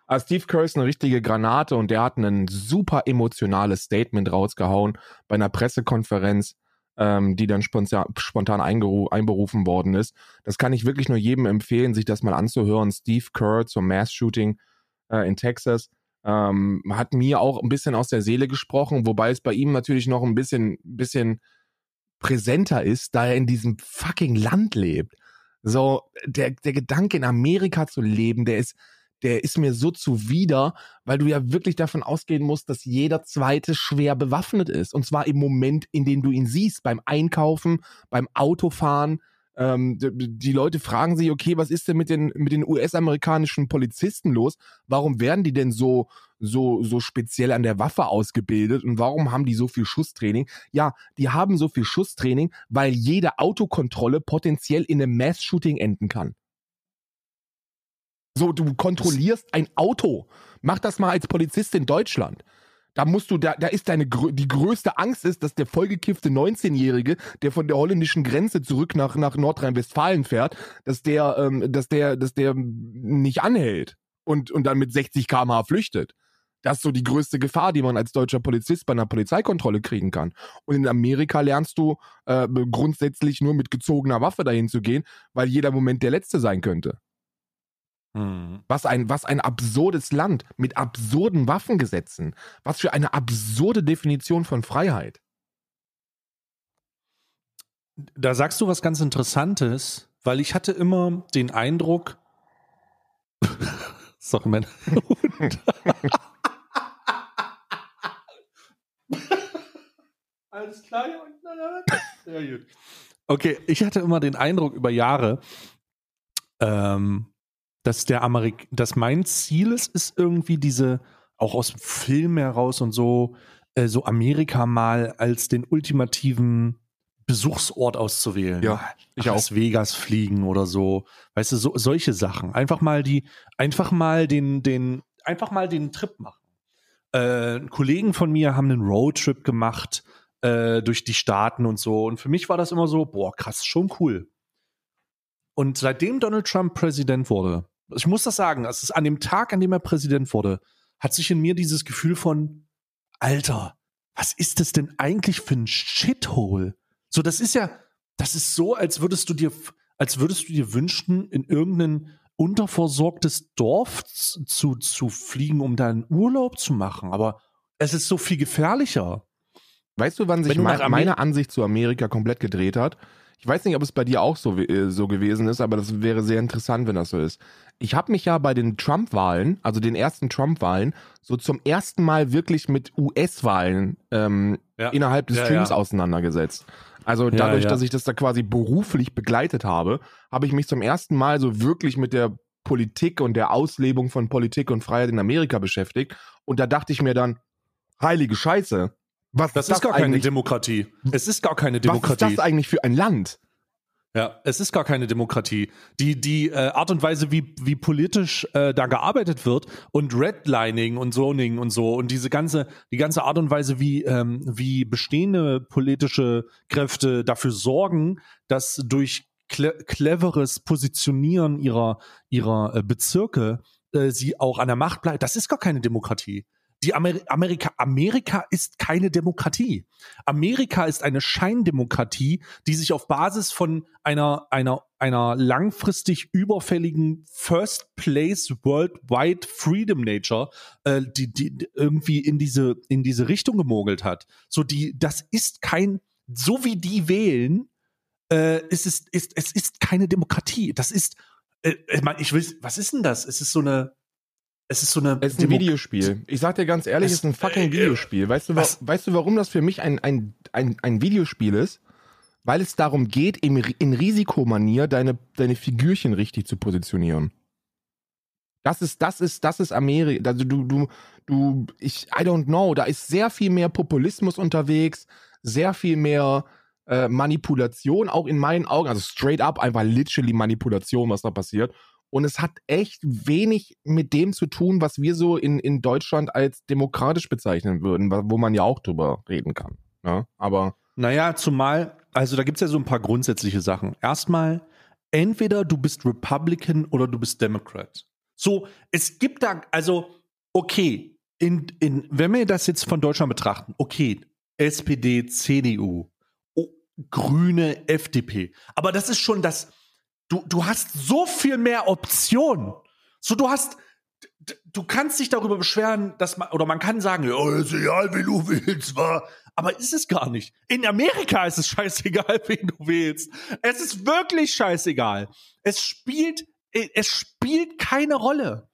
Aber Steve Kerr ist eine richtige Granate und der hat ein super emotionales Statement rausgehauen bei einer Pressekonferenz, ähm, die dann spontan, einberufen worden ist. Das kann ich wirklich nur jedem empfehlen, sich das mal anzuhören. Steve Kerr zum Mass-Shooting äh, in Texas. Ähm, hat mir auch ein bisschen aus der Seele gesprochen, wobei es bei ihm natürlich noch ein bisschen, bisschen präsenter ist, da er in diesem fucking Land lebt. So, der, der Gedanke in Amerika zu leben, der ist, der ist mir so zuwider, weil du ja wirklich davon ausgehen musst, dass jeder zweite schwer bewaffnet ist. Und zwar im Moment, in dem du ihn siehst, beim Einkaufen, beim Autofahren, ähm, die Leute fragen sich, okay, was ist denn mit den, mit den US-amerikanischen Polizisten los? Warum werden die denn so, so, so speziell an der Waffe ausgebildet und warum haben die so viel Schusstraining? Ja, die haben so viel Schusstraining, weil jede Autokontrolle potenziell in einem Mass-Shooting enden kann. So, du kontrollierst ein Auto. Mach das mal als Polizist in Deutschland. Da musst du, da, da ist deine, die größte Angst ist, dass der vollgekiffte 19-Jährige, der von der holländischen Grenze zurück nach, nach Nordrhein-Westfalen fährt, dass der, ähm, dass der, dass der nicht anhält und, und dann mit 60 km/h flüchtet. Das ist so die größte Gefahr, die man als deutscher Polizist bei einer Polizeikontrolle kriegen kann. Und in Amerika lernst du äh, grundsätzlich nur mit gezogener Waffe dahin zu gehen, weil jeder Moment der letzte sein könnte. Mhm. Was ein, was ein absurdes Land mit absurden Waffengesetzen. Was für eine absurde Definition von Freiheit. Da sagst du was ganz Interessantes, weil ich hatte immer den Eindruck, sorry, mein Hund. Alles klar, hier unten. sehr gut. Okay, ich hatte immer den Eindruck über Jahre, ähm, dass der Amerik dass mein Ziel ist, ist irgendwie diese, auch aus dem Film heraus und so, äh, so Amerika mal als den ultimativen Besuchsort auszuwählen. Ja, ich Las auch. Vegas fliegen oder so. Weißt du, so, solche Sachen. Einfach mal die, einfach mal den, den, einfach mal den Trip machen. Äh, Kollegen von mir haben einen Roadtrip gemacht äh, durch die Staaten und so. Und für mich war das immer so, boah, krass, schon cool. Und seitdem Donald Trump Präsident wurde, ich muss das sagen, es ist an dem Tag, an dem er Präsident wurde, hat sich in mir dieses Gefühl von, Alter, was ist das denn eigentlich für ein Shithole? So, das ist ja, das ist so, als würdest du dir, als würdest du dir wünschen, in irgendein unterversorgtes Dorf zu, zu fliegen, um deinen Urlaub zu machen. Aber es ist so viel gefährlicher. Weißt du, wann sich du meine Ansicht zu Amerika komplett gedreht hat? Ich weiß nicht, ob es bei dir auch so, äh, so gewesen ist, aber das wäre sehr interessant, wenn das so ist. Ich habe mich ja bei den Trump-Wahlen, also den ersten Trump-Wahlen, so zum ersten Mal wirklich mit US-Wahlen ähm, ja. innerhalb des ja, Streams ja. auseinandergesetzt. Also dadurch, dass ich das da quasi beruflich begleitet habe, habe ich mich zum ersten Mal so wirklich mit der Politik und der Auslebung von Politik und Freiheit in Amerika beschäftigt. Und da dachte ich mir dann, heilige Scheiße, was das ist, das gar keine Demokratie. Es ist gar keine Demokratie. Was ist das eigentlich für ein Land? Ja, es ist gar keine Demokratie. Die, die äh, Art und Weise, wie, wie politisch äh, da gearbeitet wird und Redlining und Zoning und so und diese ganze, die ganze Art und Weise, wie, ähm, wie bestehende politische Kräfte dafür sorgen, dass durch cle cleveres Positionieren ihrer, ihrer äh, Bezirke äh, sie auch an der Macht bleibt, das ist gar keine Demokratie. Die Amer Amerika, Amerika ist keine Demokratie. Amerika ist eine Scheindemokratie, die sich auf Basis von einer, einer, einer langfristig überfälligen First Place Worldwide Freedom Nature, äh, die, die irgendwie in diese, in diese Richtung gemogelt hat. So die, das ist kein, so wie die wählen, äh, es, ist, es ist keine Demokratie. Das ist, äh, ich will, was ist denn das? Es ist so eine, es ist so eine. Es ist ein Demo Videospiel. Ich sag dir ganz ehrlich, es ist ein fucking äh, Videospiel. Weißt du, was? weißt du, warum das für mich ein, ein, ein, ein Videospiel ist? Weil es darum geht, im, in Risikomanier deine, deine Figürchen richtig zu positionieren. Das ist, das ist, das ist Amerika. Also du, du, du, ich, I don't know. Da ist sehr viel mehr Populismus unterwegs, sehr viel mehr äh, Manipulation, auch in meinen Augen. Also straight up einfach literally Manipulation, was da passiert. Und es hat echt wenig mit dem zu tun, was wir so in, in Deutschland als demokratisch bezeichnen würden, wo man ja auch drüber reden kann. Ne? aber. Naja, zumal, also da gibt es ja so ein paar grundsätzliche Sachen. Erstmal, entweder du bist Republican oder du bist Democrat. So, es gibt da, also, okay, in, in, wenn wir das jetzt von Deutschland betrachten, okay, SPD, CDU, oh, Grüne, FDP. Aber das ist schon das, du, du hast so viel mehr Optionen. So, du hast, du kannst dich darüber beschweren, dass man, oder man kann sagen, ja, ist egal, wie du willst, war. Aber ist es gar nicht. In Amerika ist es scheißegal, wen du wählst. Es ist wirklich scheißegal. Es spielt, es spielt keine Rolle.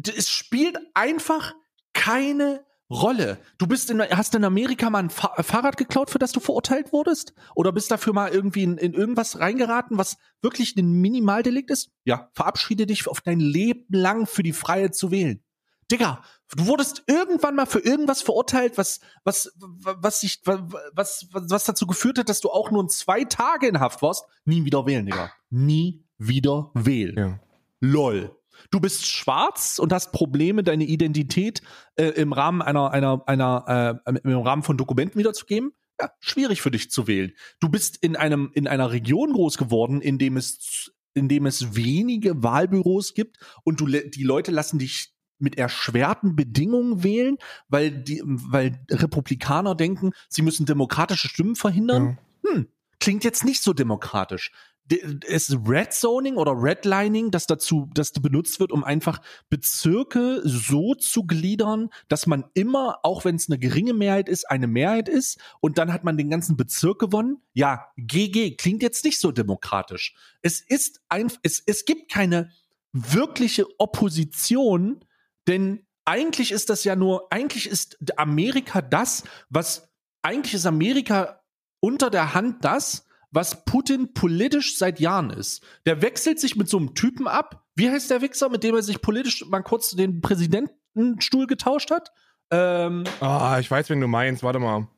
Es spielt einfach keine Rolle. Du bist in, hast in Amerika mal ein Fa Fahrrad geklaut, für das du verurteilt wurdest? Oder bist dafür mal irgendwie in, in irgendwas reingeraten, was wirklich ein Minimaldelikt ist? Ja, verabschiede dich auf dein Leben lang für die Freiheit zu wählen. Digga, du wurdest irgendwann mal für irgendwas verurteilt, was, was, was sich, was, was, was dazu geführt hat, dass du auch nur zwei Tage in Haft warst. Nie wieder wählen, Digga. Nie wieder wählen. Ja. LOL. Du bist schwarz und hast Probleme, deine Identität äh, im Rahmen einer, einer, einer, äh, im Rahmen von Dokumenten wiederzugeben. Ja, schwierig für dich zu wählen. Du bist in einem, in einer Region groß geworden, in dem es, in dem es wenige Wahlbüros gibt und du, die Leute lassen dich mit erschwerten Bedingungen wählen, weil die, weil Republikaner denken, sie müssen demokratische Stimmen verhindern. Ja. Hm, klingt jetzt nicht so demokratisch ist Red Zoning oder Redlining, das dazu, das benutzt wird, um einfach Bezirke so zu gliedern, dass man immer, auch wenn es eine geringe Mehrheit ist, eine Mehrheit ist und dann hat man den ganzen Bezirk gewonnen. Ja, GG klingt jetzt nicht so demokratisch. Es ist ein, es, es gibt keine wirkliche Opposition, denn eigentlich ist das ja nur, eigentlich ist Amerika das, was eigentlich ist Amerika unter der Hand das, was Putin politisch seit Jahren ist. Der wechselt sich mit so einem Typen ab. Wie heißt der Wichser, mit dem er sich politisch mal kurz den Präsidentenstuhl getauscht hat? Ähm, Ah, ich weiß, wen du meinst. Warte mal.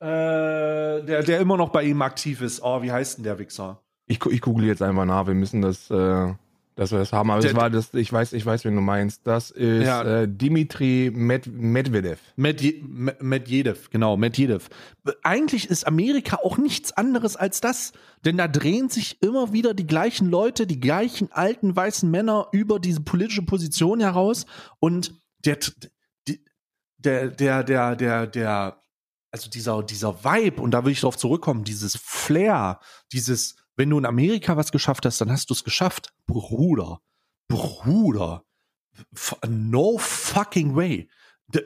äh, der, der immer noch bei ihm aktiv ist. Oh, wie heißt denn der Wichser? Ich, ich google jetzt einfach nach. Wir müssen das, äh, dass wir das haben. Aber das war das, ich weiß, ich weiß, wen du meinst. Das ist Ja. äh, Dimitri Med Medvedev. Medje- Medvedev, genau, Medvedev. Eigentlich ist Amerika auch nichts anderes als das, denn da drehen sich immer wieder die gleichen Leute, die gleichen alten weißen Männer über diese politische Position heraus und der, der, der, der, der, der, also dieser, dieser Vibe, und da will ich drauf zurückkommen, dieses Flair, dieses, wenn du in Amerika was geschafft hast, dann hast du es geschafft. Bruder, Bruder, no fucking way.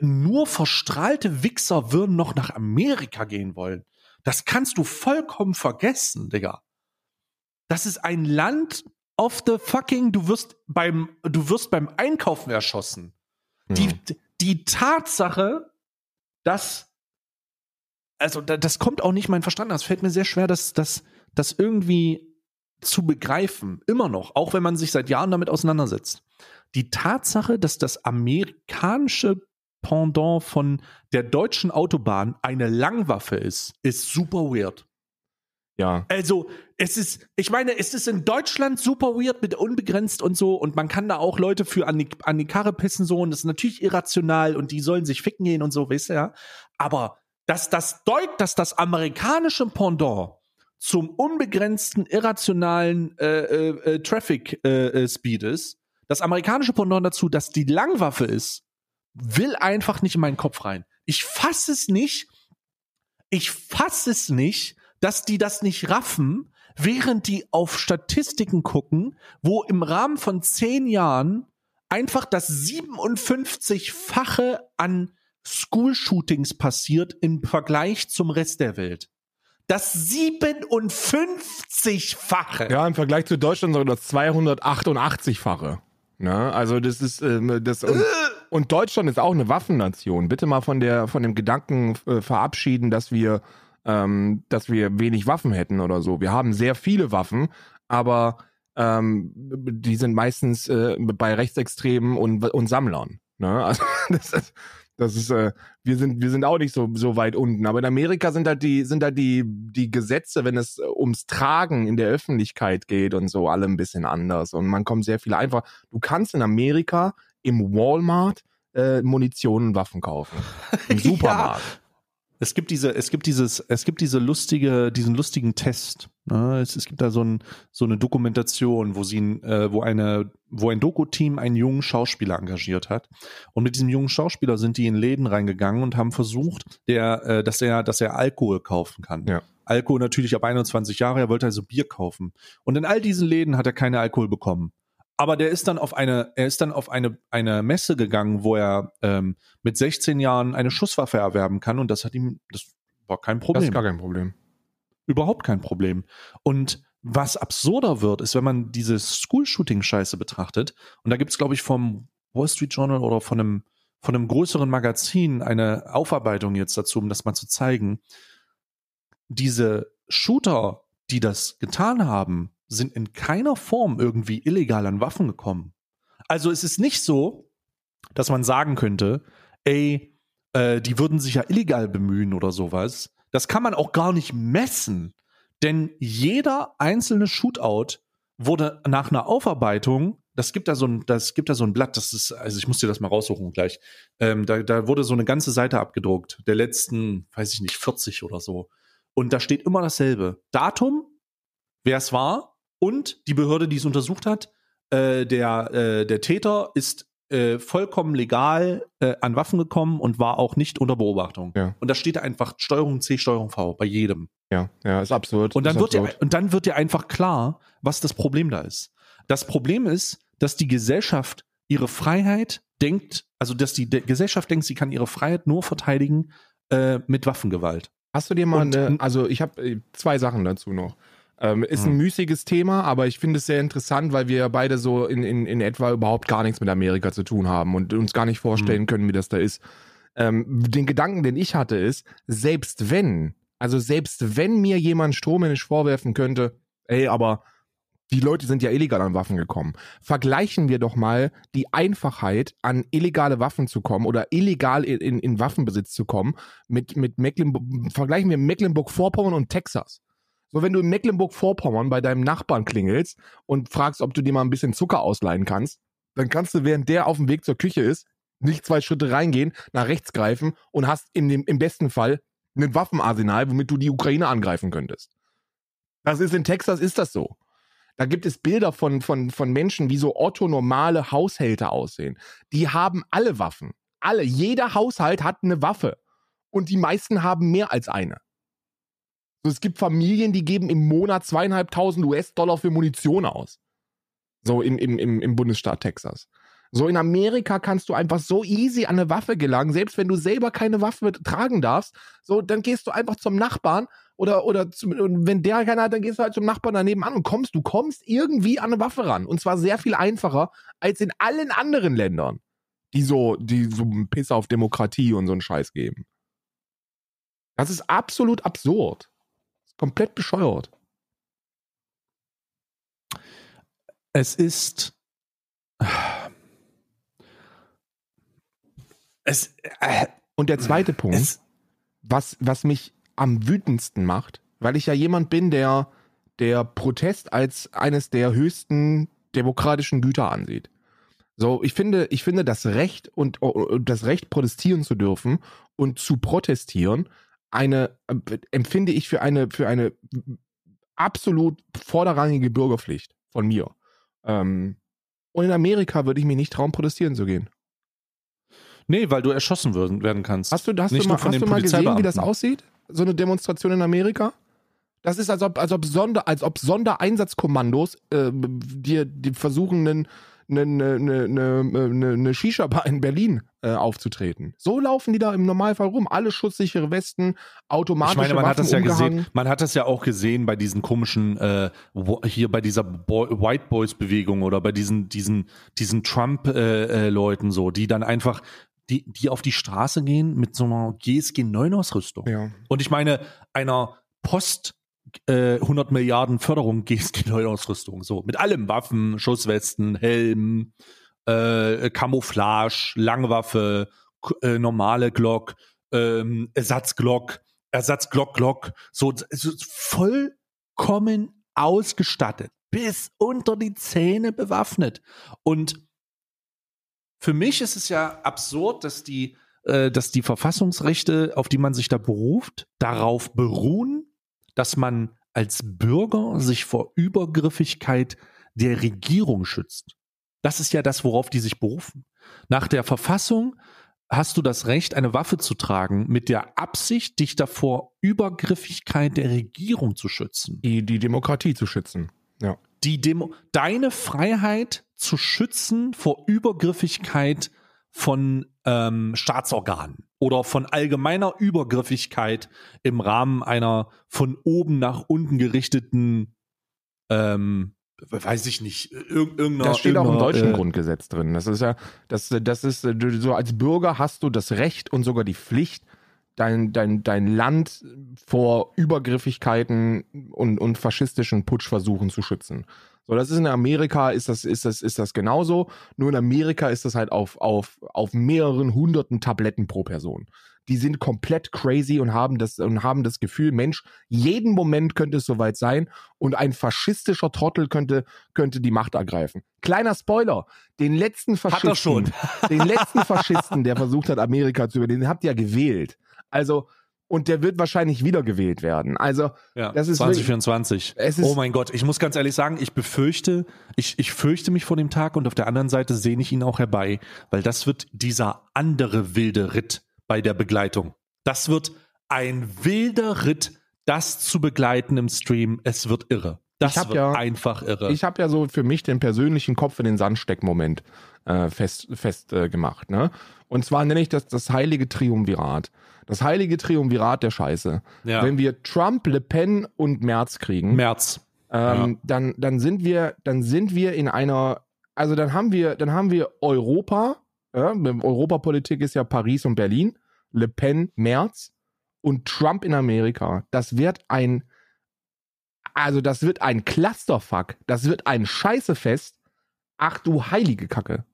Nur verstrahlte Wichser würden noch nach Amerika gehen wollen. Das kannst du vollkommen vergessen, Digga. Das ist ein Land of the fucking, du wirst beim, du wirst beim Einkaufen erschossen. Die, die Tatsache, dass, also da, das kommt auch nicht mein Verstand. Das fällt mir sehr schwer, das, das, das irgendwie zu begreifen. Immer noch, auch wenn man sich seit Jahren damit auseinandersetzt. Die Tatsache, dass das amerikanische Pendant von der deutschen Autobahn eine Langwaffe ist, ist super weird. Ja. Also, es ist, ich meine, es ist in Deutschland super weird mit unbegrenzt und so und man kann da auch Leute für an die, an die Karre pissen so und das ist natürlich irrational und die sollen sich ficken gehen und so, weißt du ja. Aber dass das Deut, dass das amerikanische Pendant zum unbegrenzten irrationalen äh, äh, äh, Traffic äh, äh, Speed ist, das amerikanische Pendant dazu, dass die Langwaffe ist, will einfach nicht in meinen Kopf rein. Ich fasse es nicht. Ich fasse es nicht, dass die das nicht raffen, während die auf Statistiken gucken, wo im Rahmen von zehn Jahren einfach das 57-fache an School-Shootings passiert im Vergleich zum Rest der Welt. Das 57-fache. Ja, im Vergleich zu Deutschland sogar das 288-fache. Ne? Also das ist ähm, das und, und Deutschland ist auch eine Waffennation. Bitte mal von der von dem Gedanken äh, verabschieden, dass wir ähm, dass wir wenig Waffen hätten oder so. Wir haben sehr viele Waffen, aber ähm, die sind meistens äh, bei Rechtsextremen und, und Sammlern. Ne? Also das ist, das ist äh, wir sind wir sind auch nicht so so weit unten, aber in Amerika sind halt die sind halt die die Gesetze, wenn es äh, ums Tragen in der Öffentlichkeit geht und so alle ein bisschen anders und man kommt sehr viel einfach. Du kannst in Amerika im Walmart äh, Munition und Waffen kaufen. Im Ja. Es gibt diese, es gibt dieses, es gibt diese lustige, diesen lustigen Test. Ne? Es, es gibt da so, ein, so eine Dokumentation, wo sie, ein, äh, wo eine, wo ein Doku-Team einen jungen Schauspieler engagiert hat. Und mit diesem jungen Schauspieler sind die in Läden reingegangen und haben versucht, der, äh, dass er, dass er Alkohol kaufen kann. Ja. Alkohol natürlich ab 21 Jahre. Er wollte also Bier kaufen. Und in all diesen Läden hat er keine Alkohol bekommen. Aber der ist dann auf eine, er ist dann auf eine, eine Messe gegangen, wo er ähm, mit 16 Jahren eine Schusswaffe erwerben kann und das hat ihm, das war kein Das Problem. ist gar kein Problem. Überhaupt kein Problem. Und was absurder wird, ist, wenn man diese School-Shooting-Scheiße betrachtet, und da gibt es, glaube ich, vom Wall Street Journal oder von einem, von einem größeren Magazin eine Aufarbeitung jetzt dazu, um das mal zu zeigen. Diese Shooter, die das getan haben, sind in keiner Form irgendwie illegal an Waffen gekommen. Also es ist nicht so, dass man sagen könnte, ey, äh, die würden sich ja illegal bemühen oder sowas. Das kann man auch gar nicht messen. Denn jeder einzelne Shootout wurde nach einer Aufarbeitung, das gibt da so ein, das gibt da so ein Blatt, das ist, also ich muss dir das mal raussuchen gleich. Ähm, da, da wurde so eine ganze Seite abgedruckt, der letzten, weiß ich nicht, 40 oder so. Und da steht immer dasselbe. Datum, wer es war und die Behörde, die es untersucht hat. Äh, der, äh, der Täter ist äh, vollkommen legal äh, an Waffen gekommen und war auch nicht unter Beobachtung. Ja. Und da steht einfach Steuerung C, Steuerung V bei jedem. Ja, ja, ist absurd. Und dann, wird dir, absurd. und dann wird dir einfach klar, was das Problem da ist. Das Problem ist, dass die Gesellschaft ihre Freiheit denkt, also dass die De Gesellschaft denkt, sie kann ihre Freiheit nur verteidigen äh, mit Waffengewalt. Hast du dir mal Und- eine, also ich habe äh, zwei Sachen dazu noch. Ähm, ist ein Hm. müßiges Thema, aber ich finde es sehr interessant, weil wir ja beide so in, in, in etwa überhaupt gar nichts mit Amerika zu tun haben und uns gar nicht vorstellen Hm. können, wie das da ist. Ähm, den Gedanken, den ich hatte, ist, selbst wenn, also selbst wenn mir jemand strohmännisch vorwerfen könnte, ey, aber die Leute sind ja illegal an Waffen gekommen. Vergleichen wir doch mal die Einfachheit, an illegale Waffen zu kommen oder illegal in, in, in Waffenbesitz zu kommen, mit, mit Mecklenburg, vergleichen wir Mecklenburg-Vorpommern und Texas. So, wenn du in Mecklenburg-Vorpommern bei deinem Nachbarn klingelst und fragst, ob du dir mal ein bisschen Zucker ausleihen kannst, dann kannst du, während der auf dem Weg zur Küche ist, nicht zwei Schritte reingehen, nach rechts greifen und hast im, im besten Fall ein Waffenarsenal, womit du die Ukraine angreifen könntest. Das ist in Texas, ist das so. Da gibt es Bilder von, von, von Menschen, wie so orthonormale Haushälter aussehen. Die haben alle Waffen. Alle. Jeder Haushalt hat eine Waffe. Und die meisten haben mehr als eine. Es gibt Familien, die geben im Monat zweieinhalbtausend US-Dollar für Munition aus. So im, im, im, im Bundesstaat Texas. So in Amerika kannst du einfach so easy an eine Waffe gelangen, selbst wenn du selber keine Waffe tragen darfst. So, dann gehst du einfach zum Nachbarn oder, oder zum, wenn der keine hat, dann gehst du halt zum Nachbarn daneben an und kommst, du kommst irgendwie an eine Waffe ran. Und zwar sehr viel einfacher als in allen anderen Ländern, die so, die so einen Piss auf Demokratie und so einen Scheiß geben. Das ist absolut absurd. Komplett bescheuert. Es ist. Es, äh, und der zweite Punkt, was, was mich am wütendsten macht, weil ich ja jemand bin, der, der Protest als eines der höchsten demokratischen Güter ansieht. So, ich finde, ich finde das Recht und, und das Recht protestieren zu dürfen und zu protestieren eine äh, empfinde ich für eine für eine absolut vorderrangige Bürgerpflicht von mir. Ähm, und in Amerika würde ich mich nicht trauen, protestieren zu gehen. Nee, weil du erschossen werden, werden kannst. Hast du, hast nicht du mal, hast du mal gesehen, wie das aussieht? So eine Demonstration in Amerika? Das ist, als ob, als ob, Sonder, als ob Sondereinsatzkommandos äh, dir die versuchen, einen, eine, eine, eine, eine Shisha-Bar in Berlin äh, aufzutreten. So laufen die da im Normalfall rum. Alle schutzsichere Westen, automatische Ich meine, man Waffen hat das ja gesehen. Man hat das ja auch gesehen bei diesen komischen äh, hier bei dieser Boy, White Boys Bewegung oder bei diesen diesen diesen Trump äh, äh, Leuten so, die dann einfach die die auf die Straße gehen mit so einer GSG 9 Ausrüstung. Ja. Und ich meine einer Post 100 äh, Milliarden Förderung GSG Neuausrüstung. So, mit allem Waffen, Schusswesten, Helm, äh, Camouflage, Langwaffe, äh, normale Glock, ähm, Ersatzglock, Ersatzglock, Glock, so, so vollkommen ausgestattet, bis unter die Zähne bewaffnet. Und für mich ist es ja absurd, dass die, äh, dass die Verfassungsrechte, auf die man sich da beruft, darauf beruhen, dass man als Bürger sich vor Übergriffigkeit der Regierung schützt. Das ist ja das, worauf die sich berufen. Nach der Verfassung hast du das Recht, eine Waffe zu tragen, mit der Absicht, dich davor Übergriffigkeit der Regierung zu schützen. Die, die Demokratie zu schützen. Ja. Die Demo deine Freiheit zu schützen vor Übergriffigkeit von ähm, Staatsorganen oder von allgemeiner Übergriffigkeit im Rahmen einer von oben nach unten gerichteten, ähm, weiß ich nicht, irgendeiner. Das steht auch im deutschen äh, Grundgesetz drin. Das ist ja, das, das ist, so als Bürger hast du das Recht und sogar die Pflicht, dein, dein, dein Land vor Übergriffigkeiten und, und faschistischen Putschversuchen zu schützen. So, das ist in Amerika, ist das, ist das, ist das genauso. Nur in Amerika ist das halt auf, auf, auf mehreren hunderten Tabletten pro Person. Die sind komplett crazy und haben das, und haben das Gefühl, Mensch, jeden Moment könnte es soweit sein und ein faschistischer Trottel könnte, könnte die Macht ergreifen. Kleiner Spoiler, den letzten Faschisten, den letzten Faschisten, der versucht hat, Amerika zu übernehmen, den habt ihr ja gewählt. Also, und der wird wahrscheinlich wiedergewählt werden. Also, ja, das ist 2024. Wirklich, oh mein Gott, ich muss ganz ehrlich sagen, ich befürchte, ich, ich fürchte mich vor dem Tag und auf der anderen Seite sehne ich ihn auch herbei, weil das wird dieser andere wilde Ritt bei der Begleitung. Das wird ein wilder Ritt, das zu begleiten im Stream. Es wird irre. Das wird ja, einfach irre. Ich habe ja so für mich den persönlichen Kopf in den Sand steck Moment äh, fest, fest äh, gemacht. Ne? Und zwar nenne ich das das heilige Triumvirat. Das heilige Triumvirat der Scheiße. Ja. Wenn wir Trump, Le Pen und Merz kriegen, Merz. Ähm, ja. dann, dann sind wir, dann sind wir in einer, also dann haben wir, dann haben wir Europa, ja, Europapolitik ist ja Paris und Berlin. Le Pen März und Trump in Amerika. Das wird ein, also das wird ein Clusterfuck. Das wird ein Scheißefest. Ach du heilige Kacke.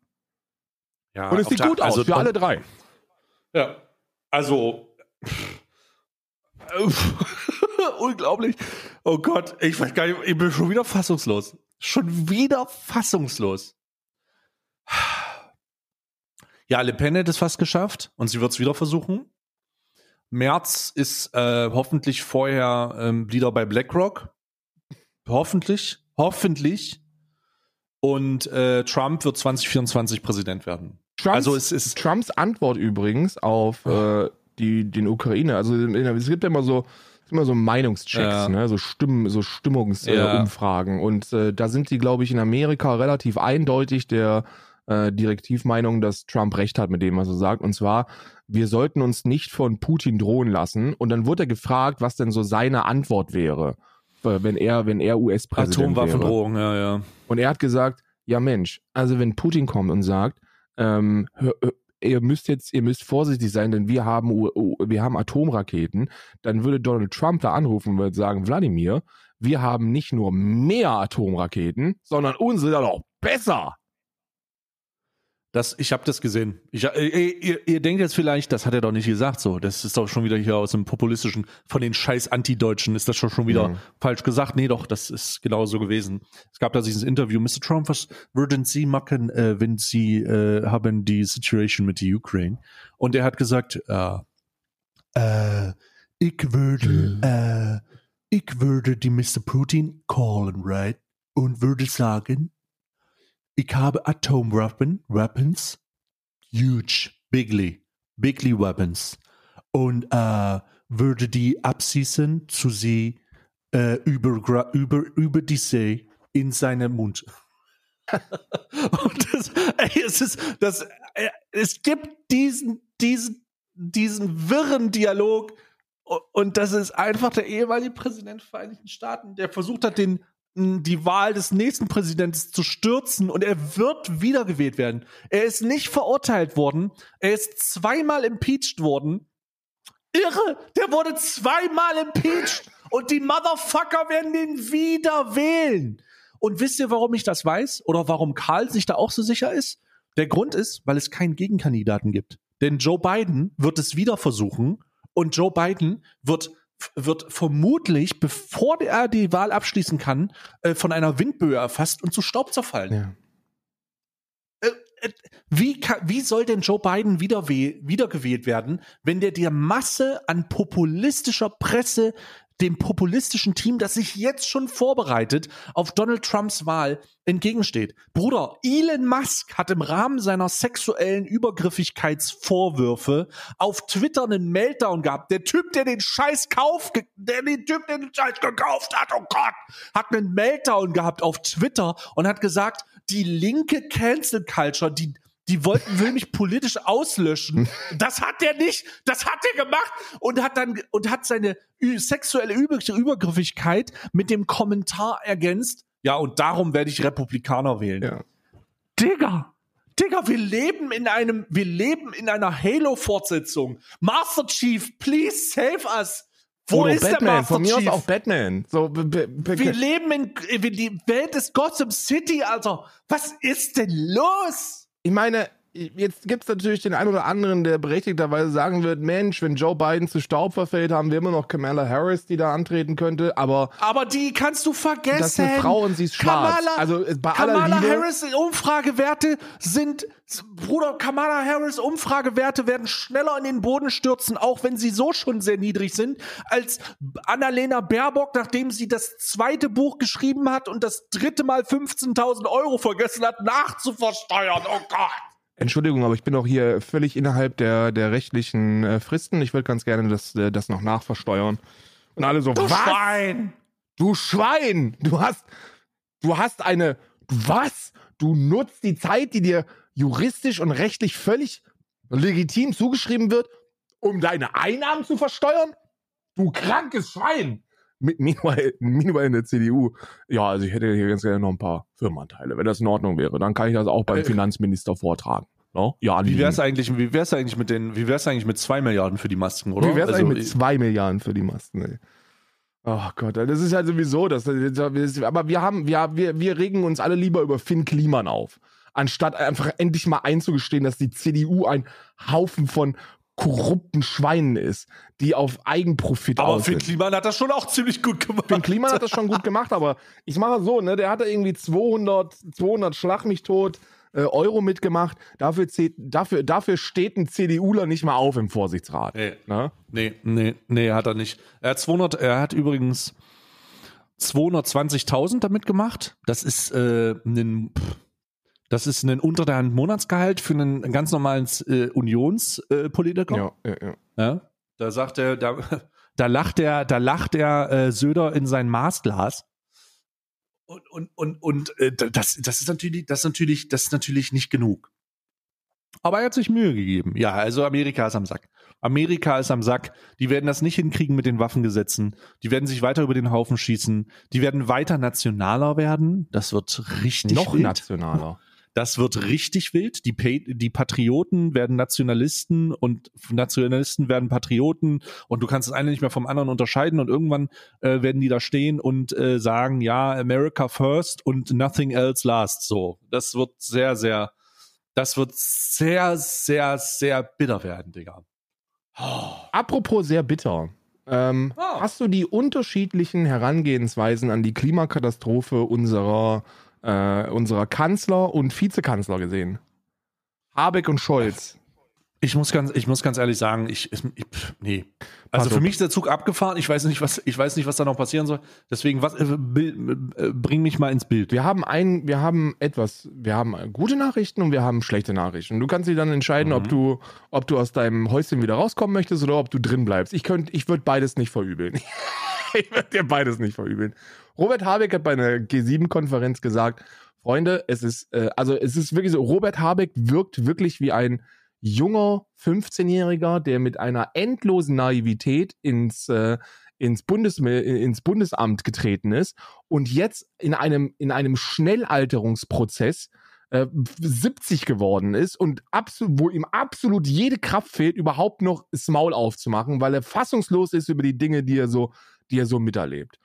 Ja, Und es sieht gut aus also für Don- alle drei. Ja, also. Unglaublich. Oh Gott, ich weiß gar nicht, ich bin schon wieder fassungslos. Schon wieder fassungslos. Ja, Le Pen hat es fast geschafft und sie wird es wieder versuchen. Merz ist äh, hoffentlich vorher ähm, Leader bei BlackRock. Hoffentlich. Hoffentlich. Und äh, Trump wird 2024 Präsident werden. Trumps, Also es ist- Trumps Antwort übrigens auf äh, die, den Ukraine. Also es gibt ja immer so immer so Meinungschecks, Ja. ne? so Stimmen, so Stimmungsumfragen. Ja. Äh, Umfragen. und äh, da sind die, glaube ich, in Amerika relativ eindeutig der äh, Direktivmeinung, dass Trump recht hat mit dem, was er sagt. Und zwar, wir sollten uns nicht von Putin drohen lassen. Und dann wurde er gefragt, was denn so seine Antwort wäre, äh, wenn er, wenn er US-Präsident wäre. Atomwaffendrohung, ja, ja. Und er hat gesagt, ja Mensch, also wenn Putin kommt und sagt, ähm, hör, ihr müsst jetzt, ihr müsst vorsichtig sein, denn wir haben, wir haben Atomraketen, dann würde Donald Trump da anrufen und würde sagen, Wladimir, wir haben nicht nur mehr Atomraketen, sondern unsere dann auch besser. Das, ich habe das gesehen. Ich, äh, ihr, ihr denkt jetzt vielleicht, das hat er doch nicht gesagt. So, das ist doch schon wieder hier aus dem populistischen, von den Scheiß Anti-Deutschen ist das schon schon wieder Mhm. falsch gesagt. Nee, doch, das ist genau so gewesen. Es gab da dieses Interview. Mr. Trump, was würden Sie machen, äh, wenn Sie äh, haben die Situation mit der Ukraine? Und er hat gesagt, äh, äh, ich würde, äh, ich würde die Mr. Putin callen, right? Und würde sagen, ich habe Atomwaffen, Weapons, huge, bigly, bigly Weapons. Und äh, würde die abschießen zu sie äh, über, über, über die See in seinem Mund. und das, ey, es ist, das, äh, es gibt diesen, diesen, diesen wirren Dialog. Und das ist einfach der ehemalige Präsident der Vereinigten Staaten, der versucht hat, den die Wahl des nächsten Präsidenten zu stürzen und er wird wiedergewählt werden. Er ist nicht verurteilt worden. Er ist zweimal impeached worden. Irre! Der wurde zweimal impeached und die Motherfucker werden den wieder wählen. Und wisst ihr, warum ich das weiß? Oder warum Karl sich da auch so sicher ist? Der Grund ist, weil es keinen Gegenkandidaten gibt. Denn Joe Biden wird es wieder versuchen und Joe Biden wird wird vermutlich, bevor er die Wahl abschließen kann, äh, von einer Windböe erfasst und zu Staub zerfallen. Ja. Wie, kann, wie soll denn Joe Biden wieder wiedergewählt werden, wenn der der Masse an populistischer Presse, dem populistischen Team, das sich jetzt schon vorbereitet auf Donald Trumps Wahl, entgegensteht? Bruder, Elon Musk hat im Rahmen seiner sexuellen Übergriffigkeitsvorwürfe auf Twitter einen Meltdown gehabt. Der Typ, der den Scheiß kauft, der den Typ, der den Scheiß gekauft hat, oh Gott, hat einen Meltdown gehabt auf Twitter und hat gesagt, die linke Cancel Culture, die die wollten, will mich politisch auslöschen. Das hat der nicht. Das hat er gemacht und hat dann und hat seine sexuelle Über Übergriffigkeit mit dem Kommentar ergänzt. Ja, und darum werde ich Republikaner wählen. Ja. Digga, Digga, wir leben in einem, wir leben in einer Halo-Fortsetzung. Master Chief, please save us. Wo Oder ist der Batman? Master Von mir aus Chief? auch Batman. So, Wir leben in, in die Welt des Gotham City, Alter. Was ist denn los? Ich meine, jetzt gibt es natürlich den einen oder anderen, der berechtigterweise sagen wird, Mensch, wenn Joe Biden zu Staub verfällt, haben wir immer noch Kamala Harris, die da antreten könnte, aber Aber die kannst du vergessen. das ist eine Frau und sie ist schwarz. Kamala, also äh, bei aller Kamala Liebe, Harris Umfragewerte sind, Bruder, Kamala Harris Umfragewerte werden schneller in den Boden stürzen, auch wenn sie so schon sehr niedrig sind, als Annalena Baerbock, nachdem sie das zweite Buch geschrieben hat und das dritte Mal 15.000 Euro vergessen hat, nachzuversteuern. Oh Gott. Entschuldigung, aber ich bin auch hier völlig innerhalb der, der rechtlichen äh, Fristen. Ich würde ganz gerne das, äh, das noch nachversteuern. Und alle so, Du was? Schwein. Du Schwein! Du hast, du hast eine, was? Du nutzt die Zeit, die dir juristisch und rechtlich völlig legitim zugeschrieben wird, um deine Einnahmen zu versteuern? Du krankes Schwein! Meanwhile, meanwhile in der CDU. Ja, also ich hätte hier ganz gerne noch ein paar Firmenanteile. Wenn das in Ordnung wäre, dann kann ich das auch beim Äh. Finanzminister vortragen. No? Ja, Wie wär's eigentlich, wie wär's eigentlich mit den, wie wär's eigentlich mit zwei Milliarden für die Masken, oder? Wie wär's Also, eigentlich mit zwei Milliarden für die Masken, ey? Oh Gott, das ist halt sowieso das. Aber wir haben, wir, wir, wir regen uns alle lieber über Finn Kliman auf. Anstatt einfach endlich mal einzugestehen, dass die CDU ein Haufen von korrupten Schweinen ist, die auf Eigenprofit aber aus Finn sind. Kliman hat das schon auch ziemlich gut gemacht. Finn Kliman hat das schon gut gemacht, aber ich mache so, ne, der hat da irgendwie 200, 200 Schlag mich tot äh, Euro mitgemacht. Dafür, dafür, dafür steht ein CDUler nicht mal auf im Vorsichtsrat. Nee. Ne? Nee, nee, nee, hat er nicht. Er hat 200, er hat übrigens 220.000 damit gemacht. Das ist äh, ein, pff, das ist ein unter der Hand Monatsgehalt für einen ganz normalen äh, Unionspolitiker. Äh. Ja, ja, ja. Ja? Da sagt er, da, da lacht er, da lacht er äh, Söder in sein Maßglas. Und, und, und, und äh, das, das ist natürlich, das ist natürlich, das ist natürlich nicht genug. Aber er hat sich Mühe gegeben. Ja, also Amerika ist am Sack. Amerika ist am Sack. Die werden das nicht hinkriegen mit den Waffengesetzen. Die werden sich weiter über den Haufen schießen. Die werden weiter nationaler werden. Das wird richtig Noch wild. nationaler. Das wird richtig wild. Die, Pa- die Patrioten werden Nationalisten und Nationalisten werden Patrioten und du kannst das eine nicht mehr vom anderen unterscheiden und irgendwann äh, werden die da stehen und äh, sagen, ja, America first und nothing else last. So, das wird sehr, sehr, das wird sehr, sehr, sehr bitter werden, Digga. Oh. Apropos sehr bitter. Ähm, Ah. Hast du die unterschiedlichen Herangehensweisen an die Klimakatastrophe unserer, äh, unserer Kanzler und Vizekanzler gesehen? Habeck und Scholz. Ich muss ganz, ich muss ganz ehrlich sagen, ich, ich nee. Also Pass für auf. mich ist der Zug abgefahren. Ich weiß nicht, was, ich weiß nicht, was da noch passieren soll. Deswegen, was, äh, äh, bring mich mal ins Bild. Wir haben ein, wir haben etwas, wir haben gute Nachrichten und wir haben schlechte Nachrichten. Du kannst dich dann entscheiden, ob Mhm. du, ob du aus deinem Häuschen wieder rauskommen möchtest oder ob du drin bleibst. Ich könnte, ich würde beides nicht verübeln. ich würde dir beides nicht verübeln. Robert Habeck hat bei einer G7-Konferenz gesagt, Freunde, es ist, äh, also es ist wirklich so, Robert Habeck wirkt wirklich wie ein junger 15-Jähriger, der mit einer endlosen Naivität ins, äh, ins, Bundes ins Bundesamt getreten ist und jetzt in einem, in einem Schnellalterungsprozess äh, 70 geworden ist und wo ihm absolut jede Kraft fehlt, überhaupt noch das Maul aufzumachen, weil er fassungslos ist über die Dinge, die er so, die er so miterlebt.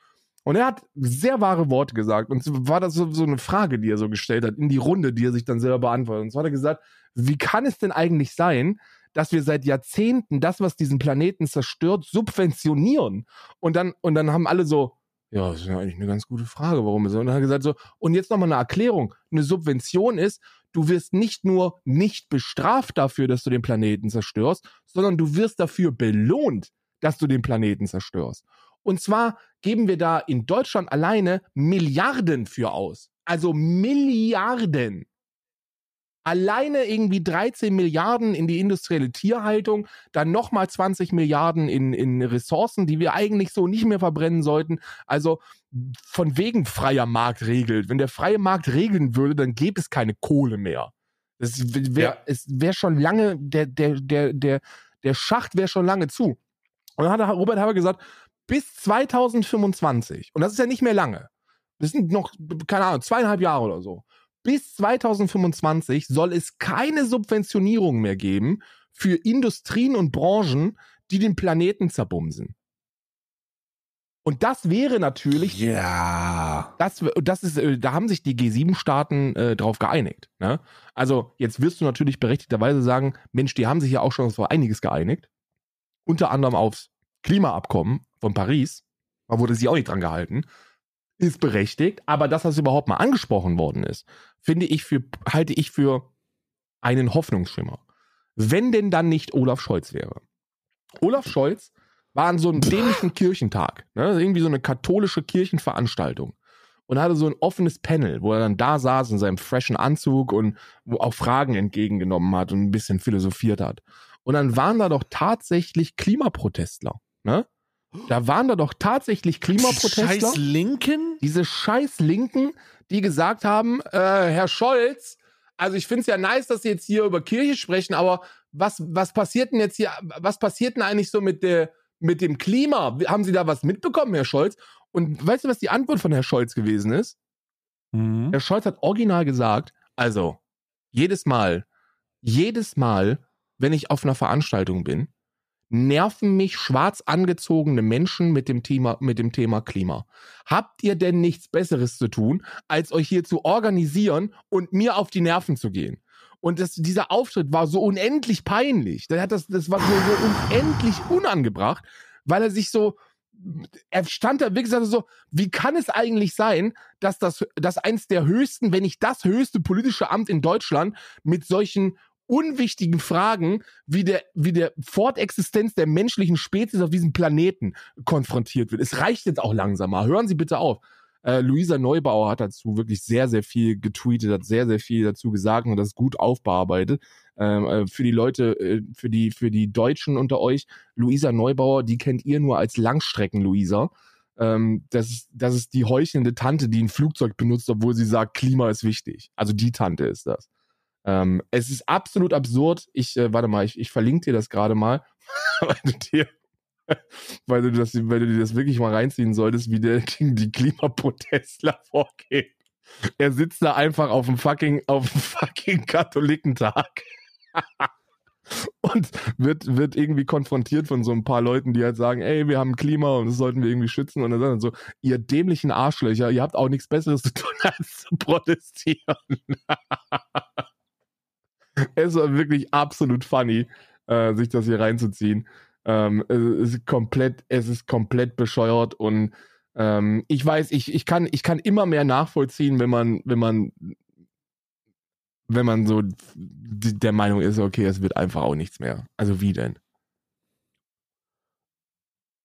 Und er hat sehr wahre Worte gesagt. Und war das so, so eine Frage, die er so gestellt hat, in die Runde, die er sich dann selber beantwortet. Und so hat er gesagt, wie kann es denn eigentlich sein, dass wir seit Jahrzehnten das, was diesen Planeten zerstört, subventionieren? Und dann, und dann haben alle so, ja, das ist ja eigentlich eine ganz gute Frage, warum so. Und dann hat er gesagt so, und jetzt nochmal eine Erklärung. Eine Subvention ist, du wirst nicht nur nicht bestraft dafür, dass du den Planeten zerstörst, sondern du wirst dafür belohnt, dass du den Planeten zerstörst. Und zwar geben wir da in Deutschland alleine Milliarden für aus. Also Milliarden. Alleine irgendwie 13 Milliarden in die industrielle Tierhaltung, dann nochmal 20 Milliarden in, in Ressourcen, die wir eigentlich so nicht mehr verbrennen sollten. Also von wegen freier Markt regelt. Wenn der freie Markt regeln würde, dann gäbe es keine Kohle mehr. Das wäre Ja. es wäre schon lange, der, der, der, der, der Schacht wäre schon lange zu. Und dann hat Robert Habeck gesagt, bis 2025, und das ist ja nicht mehr lange, das sind noch, keine Ahnung, zweieinhalb Jahre oder so, bis 2025 soll es keine Subventionierung mehr geben für Industrien und Branchen, die den Planeten zerbumsen. Und das wäre natürlich Ja. das, das ist, äh, da haben sich die G7-Staaten äh, drauf geeinigt. Ne? Also jetzt wirst du natürlich berechtigterweise sagen, Mensch, die haben sich ja auch schon auf einiges geeinigt. Unter anderem aufs Klimaabkommen von Paris. Da wurde sie auch nicht dran gehalten. Ist berechtigt, aber dass das überhaupt mal angesprochen worden ist, finde ich für, halte ich für einen Hoffnungsschimmer. Wenn denn dann nicht Olaf Scholz wäre. Olaf Scholz war an so einem dämlichen Kirchentag, ne? irgendwie so eine katholische Kirchenveranstaltung und hatte so ein offenes Panel, wo er dann da saß in seinem freshen Anzug und wo auch Fragen entgegengenommen hat und ein bisschen philosophiert hat. Und dann waren da doch tatsächlich Klimaprotestler, ne? Da waren da doch tatsächlich Klimaprotestler Scheiß Linken? diese scheiß Linken, die gesagt haben, äh, Herr Scholz, also ich finde es ja nice, dass Sie jetzt hier über Kirche sprechen, aber was, was passiert denn jetzt hier, was passiert denn eigentlich so mit, der, mit dem Klima? Haben Sie da was mitbekommen, Herr Scholz? Und weißt du, was die Antwort von Herrn Scholz gewesen ist? Mhm. Herr Scholz hat original gesagt, also jedes Mal, jedes Mal, wenn ich auf einer Veranstaltung bin, nerven mich schwarz angezogene Menschen mit dem Thema, mit dem Thema Klima. Habt ihr denn nichts Besseres zu tun, als euch hier zu organisieren und mir auf die Nerven zu gehen? Und das, dieser Auftritt war so unendlich peinlich. Der hat das, das war so, so unendlich unangebracht, weil er sich so, er stand da wirklich so, wie kann es eigentlich sein, dass das, dass eins der höchsten, wenn nicht das höchste politische Amt in Deutschland mit solchen unwichtigen Fragen wie der, wie der Fortexistenz der menschlichen Spezies auf diesem Planeten konfrontiert wird. Es reicht jetzt auch langsam mal. Hören Sie bitte auf. Äh, Luisa Neubauer hat dazu wirklich sehr, sehr viel getweetet, hat sehr, sehr viel dazu gesagt und das gut aufbearbeitet. Ähm, äh, für die Leute, äh, für die, für die Deutschen unter euch, Luisa Neubauer, die kennt ihr nur als Langstrecken-Luisa. Ähm, das, das ist die heuchelnde Tante, die ein Flugzeug benutzt, obwohl sie sagt, Klima ist wichtig. Also die Tante ist das. Ähm, es ist absolut absurd. Ich, äh, warte mal, ich, ich verlinke dir das gerade mal, weil du dir, weil du das, weil du dir das wirklich mal reinziehen solltest, wie der gegen die Klimaprotestler vorgeht. Er sitzt da einfach auf dem fucking, auf dem fucking Katholikentag. und wird, wird irgendwie konfrontiert von so ein paar Leuten, die halt sagen, ey, wir haben Klima und das sollten wir irgendwie schützen. Und dann so, ihr dämlichen Arschlöcher, ihr habt auch nichts Besseres zu tun, als zu protestieren. es war wirklich absolut funny, äh, sich das hier reinzuziehen. Ähm, es ist komplett, es ist komplett bescheuert und ähm, ich weiß, ich, ich kann, ich kann immer mehr nachvollziehen, wenn man, wenn man, wenn man so der Meinung ist, okay, es wird einfach auch nichts mehr. Also wie denn?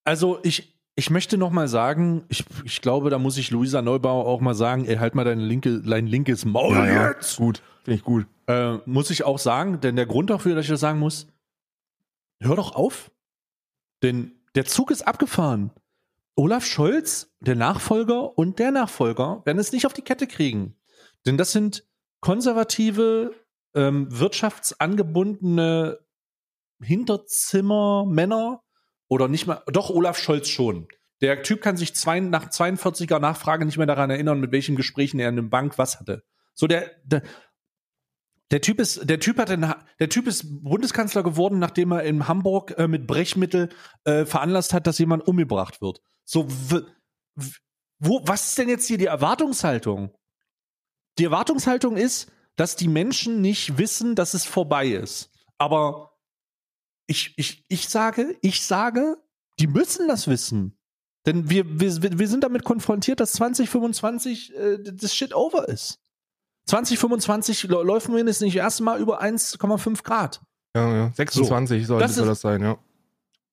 Also ich, ich möchte noch mal sagen, ich, ich glaube, da muss ich Luisa Neubauer auch mal sagen, ey, halt mal dein, linke, dein linkes Maul ja, jetzt. Ja, gut, finde ich gut. Äh, muss ich auch sagen, denn der Grund dafür, dass ich das sagen muss, hör doch auf. Denn der Zug ist abgefahren. Olaf Scholz, der Nachfolger und der Nachfolger werden es nicht auf die Kette kriegen. Denn das sind konservative, ähm, wirtschaftsangebundene Hinterzimmermänner oder nicht mal, doch Olaf Scholz schon. Der Typ kann sich zwei, nach 42er Nachfrage nicht mehr daran erinnern, mit welchen Gesprächen er in der Bank was hatte. So der, der der Typ ist, der Typ hat den, der Typ ist Bundeskanzler geworden, nachdem er in Hamburg äh, mit Brechmittel äh, veranlasst hat, dass jemand umgebracht wird. So, wo, was ist denn jetzt hier die Erwartungshaltung? Die Erwartungshaltung ist, dass die Menschen nicht wissen, dass es vorbei ist. Aber ich, ich, ich sage, ich sage, die müssen das wissen. Denn wir, wir, wir sind damit konfrontiert, dass 2025 äh, das Shit over ist. 2025 läuft wir jetzt nicht erstmal über 1,5 Grad. Ja, ja. 26 so, sollte das, ist, das sein, ja.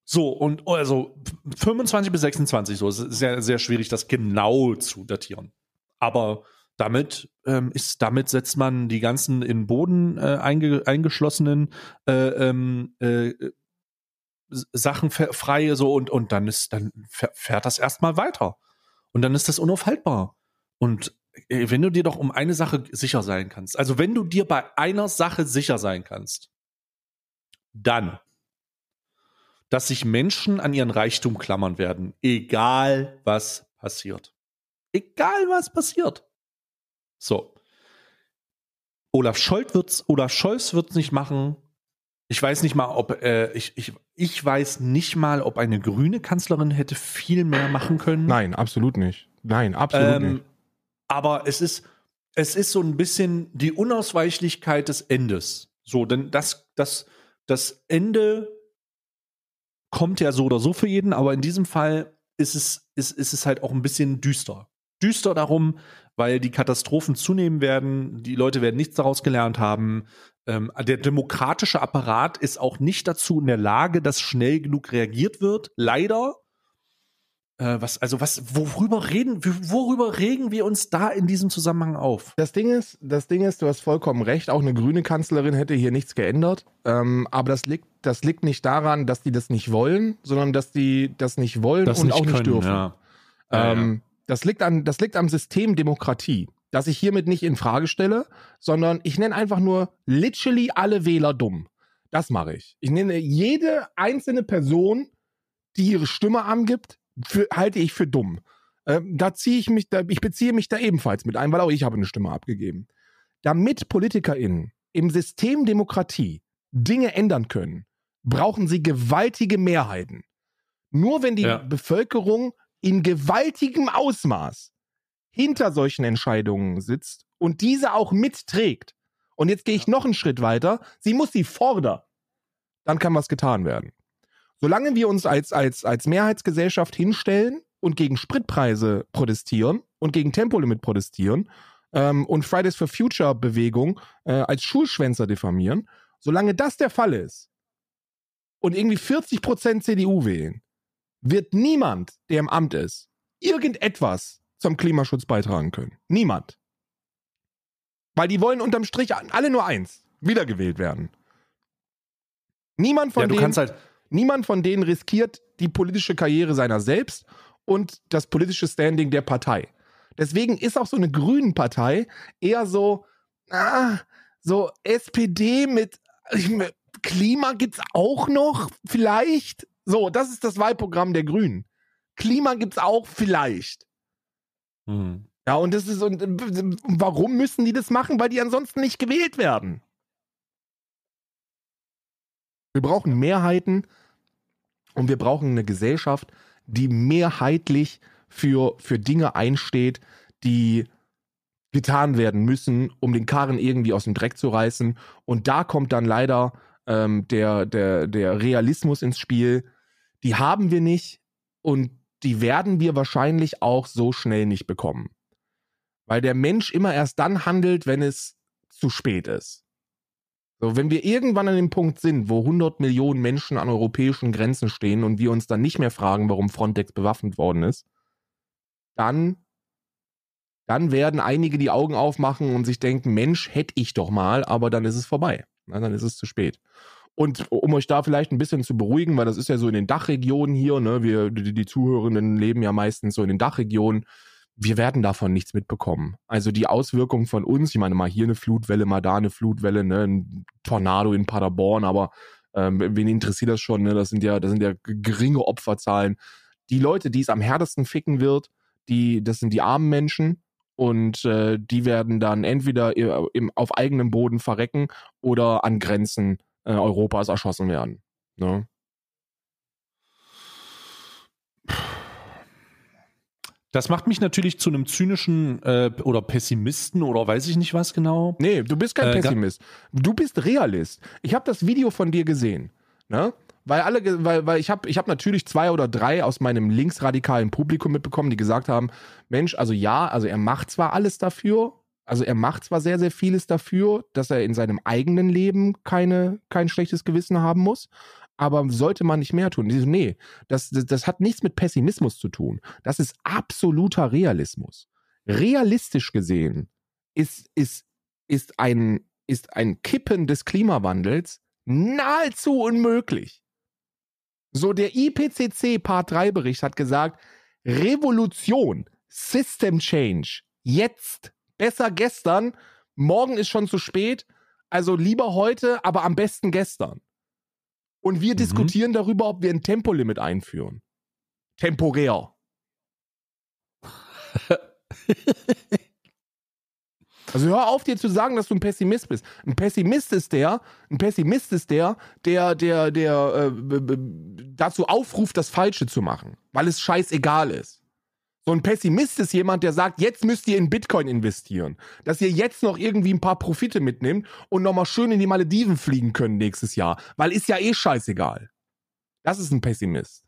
So, und also 25 bis 26, so. Es ist sehr, sehr schwierig, das genau zu datieren. Aber damit ähm, ist, damit setzt man die ganzen in Boden äh, einge, eingeschlossenen äh, ähm, äh, Sachen frei, so und, und dann ist, dann fährt das erstmal weiter. Und dann ist das unaufhaltbar. Und äh, wenn du dir doch um eine Sache sicher sein kannst, also wenn du dir bei einer Sache sicher sein kannst, dann, dass sich Menschen an ihren Reichtum klammern werden, egal was passiert. Egal was passiert. So. Olaf Scholz wird's, Olaf Scholz wird's nicht machen. Ich weiß nicht mal, ob äh, ich, ich, ich weiß nicht mal, ob eine grüne Kanzlerin hätte viel mehr machen können. Nein, absolut nicht. Nein, absolut ähm, nicht. Aber es ist, es ist so ein bisschen die Unausweichlichkeit des Endes. So, denn das, das, das Ende kommt ja so oder so für jeden, aber in diesem Fall ist es, ist, ist es halt auch ein bisschen düster. Düster darum, weil die Katastrophen zunehmen werden, die Leute werden nichts daraus gelernt haben. Ähm, der demokratische Apparat ist auch nicht dazu in der Lage, dass schnell genug reagiert wird, leider. Äh, was, also was, worüber reden, worüber regen wir uns da in diesem Zusammenhang auf? Das Ding ist, das Ding ist, du hast vollkommen recht, auch eine grüne Kanzlerin hätte hier nichts geändert. Ähm, aber das liegt, das liegt nicht daran, dass die das nicht wollen, sondern dass die das nicht wollen das und nicht auch können, nicht dürfen. Ja. Ähm, ja. Das liegt an, das liegt am System Demokratie, das ich hiermit nicht in Frage stelle, sondern ich nenne einfach nur literally alle Wähler dumm. Das mache ich. Ich nenne jede einzelne Person, die ihre Stimme angibt, für, halte ich für dumm. Ähm, da ziehe ich mich, da, ich beziehe mich da ebenfalls mit ein, weil auch ich habe eine Stimme abgegeben. Damit PolitikerInnen im System Demokratie Dinge ändern können, brauchen sie gewaltige Mehrheiten. Nur wenn die Ja. Bevölkerung in gewaltigem Ausmaß hinter solchen Entscheidungen sitzt und diese auch mitträgt. Und jetzt gehe ich noch einen Schritt weiter. Sie muss sie fordern. Dann kann was getan werden. Solange wir uns als, als, als Mehrheitsgesellschaft hinstellen und gegen Spritpreise protestieren und gegen Tempolimit protestieren ähm, und Fridays for Future Bewegung äh, als Schulschwänzer diffamieren, solange das der Fall ist und irgendwie 40% CDU wählen, wird niemand, der im Amt ist, irgendetwas zum Klimaschutz beitragen können. Niemand. Weil die wollen unterm Strich alle nur eins, wiedergewählt werden. Niemand von Ja, denen, halt, niemand von denen riskiert die politische Karriere seiner selbst und das politische Standing der Partei. Deswegen ist auch so eine grünen Partei eher so, ah, so SPD mit ich, Klima gibt's auch noch, vielleicht. So, das ist das Wahlprogramm der Grünen. Klima gibt's auch vielleicht. hm. Ja, und das ist, und äh, warum müssen die das machen? Weil die ansonsten nicht gewählt werden. Wir brauchen Mehrheiten und wir brauchen eine Gesellschaft, die mehrheitlich für, für Dinge einsteht, die getan werden müssen, um den Karren irgendwie aus dem Dreck zu reißen. Und da kommt dann leider ähm, der, der, der Realismus ins Spiel. Die haben wir nicht und die werden wir wahrscheinlich auch so schnell nicht bekommen. Weil der Mensch immer erst dann handelt, wenn es zu spät ist. So, wenn wir irgendwann an dem Punkt sind, wo 100 Millionen Menschen an europäischen Grenzen stehen und wir uns dann nicht mehr fragen, warum Frontex bewaffnet worden ist, dann, dann werden einige die Augen aufmachen und sich denken, Mensch, hätte ich doch mal, aber dann ist es vorbei. Na, dann ist es zu spät. Und um euch da vielleicht ein bisschen zu beruhigen, weil das ist ja so in den Dachregionen hier, ne, wir, die, die Zuhörenden leben ja meistens so in den Dachregionen, wir werden davon nichts mitbekommen. Also die Auswirkungen von uns, ich meine mal hier eine Flutwelle, mal da eine Flutwelle, ne, ein Tornado in Paderborn, aber ähm, wen interessiert das schon, ne? Das sind ja, das sind ja geringe Opferzahlen. Die Leute, die es am härtesten ficken wird, die, das sind die armen Menschen und äh, die werden dann entweder i- im, auf eigenem Boden verrecken oder an Grenzen äh, Europas erschossen werden. Ne? Das macht mich natürlich zu einem zynischen äh, oder Pessimisten oder weiß ich nicht was genau. Nee, du bist kein Äh, Pessimist. Du bist Realist. Ich habe das Video von dir gesehen. Ne? Weil alle, weil, weil ich habe ich hab natürlich zwei oder drei aus meinem linksradikalen Publikum mitbekommen, die gesagt haben, Mensch, also ja, also er macht zwar alles dafür, also er macht zwar sehr, sehr vieles dafür, dass er in seinem eigenen Leben keine, kein schlechtes Gewissen haben muss, aber sollte man nicht mehr tun? Nee, das, das, das hat nichts mit Pessimismus zu tun. Das ist absoluter Realismus. Realistisch gesehen ist, ist, ist, ein, ist ein Kippen des Klimawandels nahezu unmöglich. So, der IPCC Part 3 Bericht hat gesagt, Revolution, System Change, jetzt, besser gestern, morgen ist schon zu spät, also lieber heute, aber am besten gestern. Und wir Mhm. diskutieren darüber, ob wir ein Tempolimit einführen. Temporär. Also hör auf dir zu sagen, dass du ein Pessimist bist. Ein Pessimist ist der, ein Pessimist ist der, der, der, der äh, dazu aufruft, das Falsche zu machen, weil es scheißegal ist. So ein Pessimist ist jemand, der sagt, jetzt müsst ihr in Bitcoin investieren, dass ihr jetzt noch irgendwie ein paar Profite mitnehmt und nochmal schön in die Malediven fliegen können nächstes Jahr, weil ist ja eh scheißegal. Das ist ein Pessimist.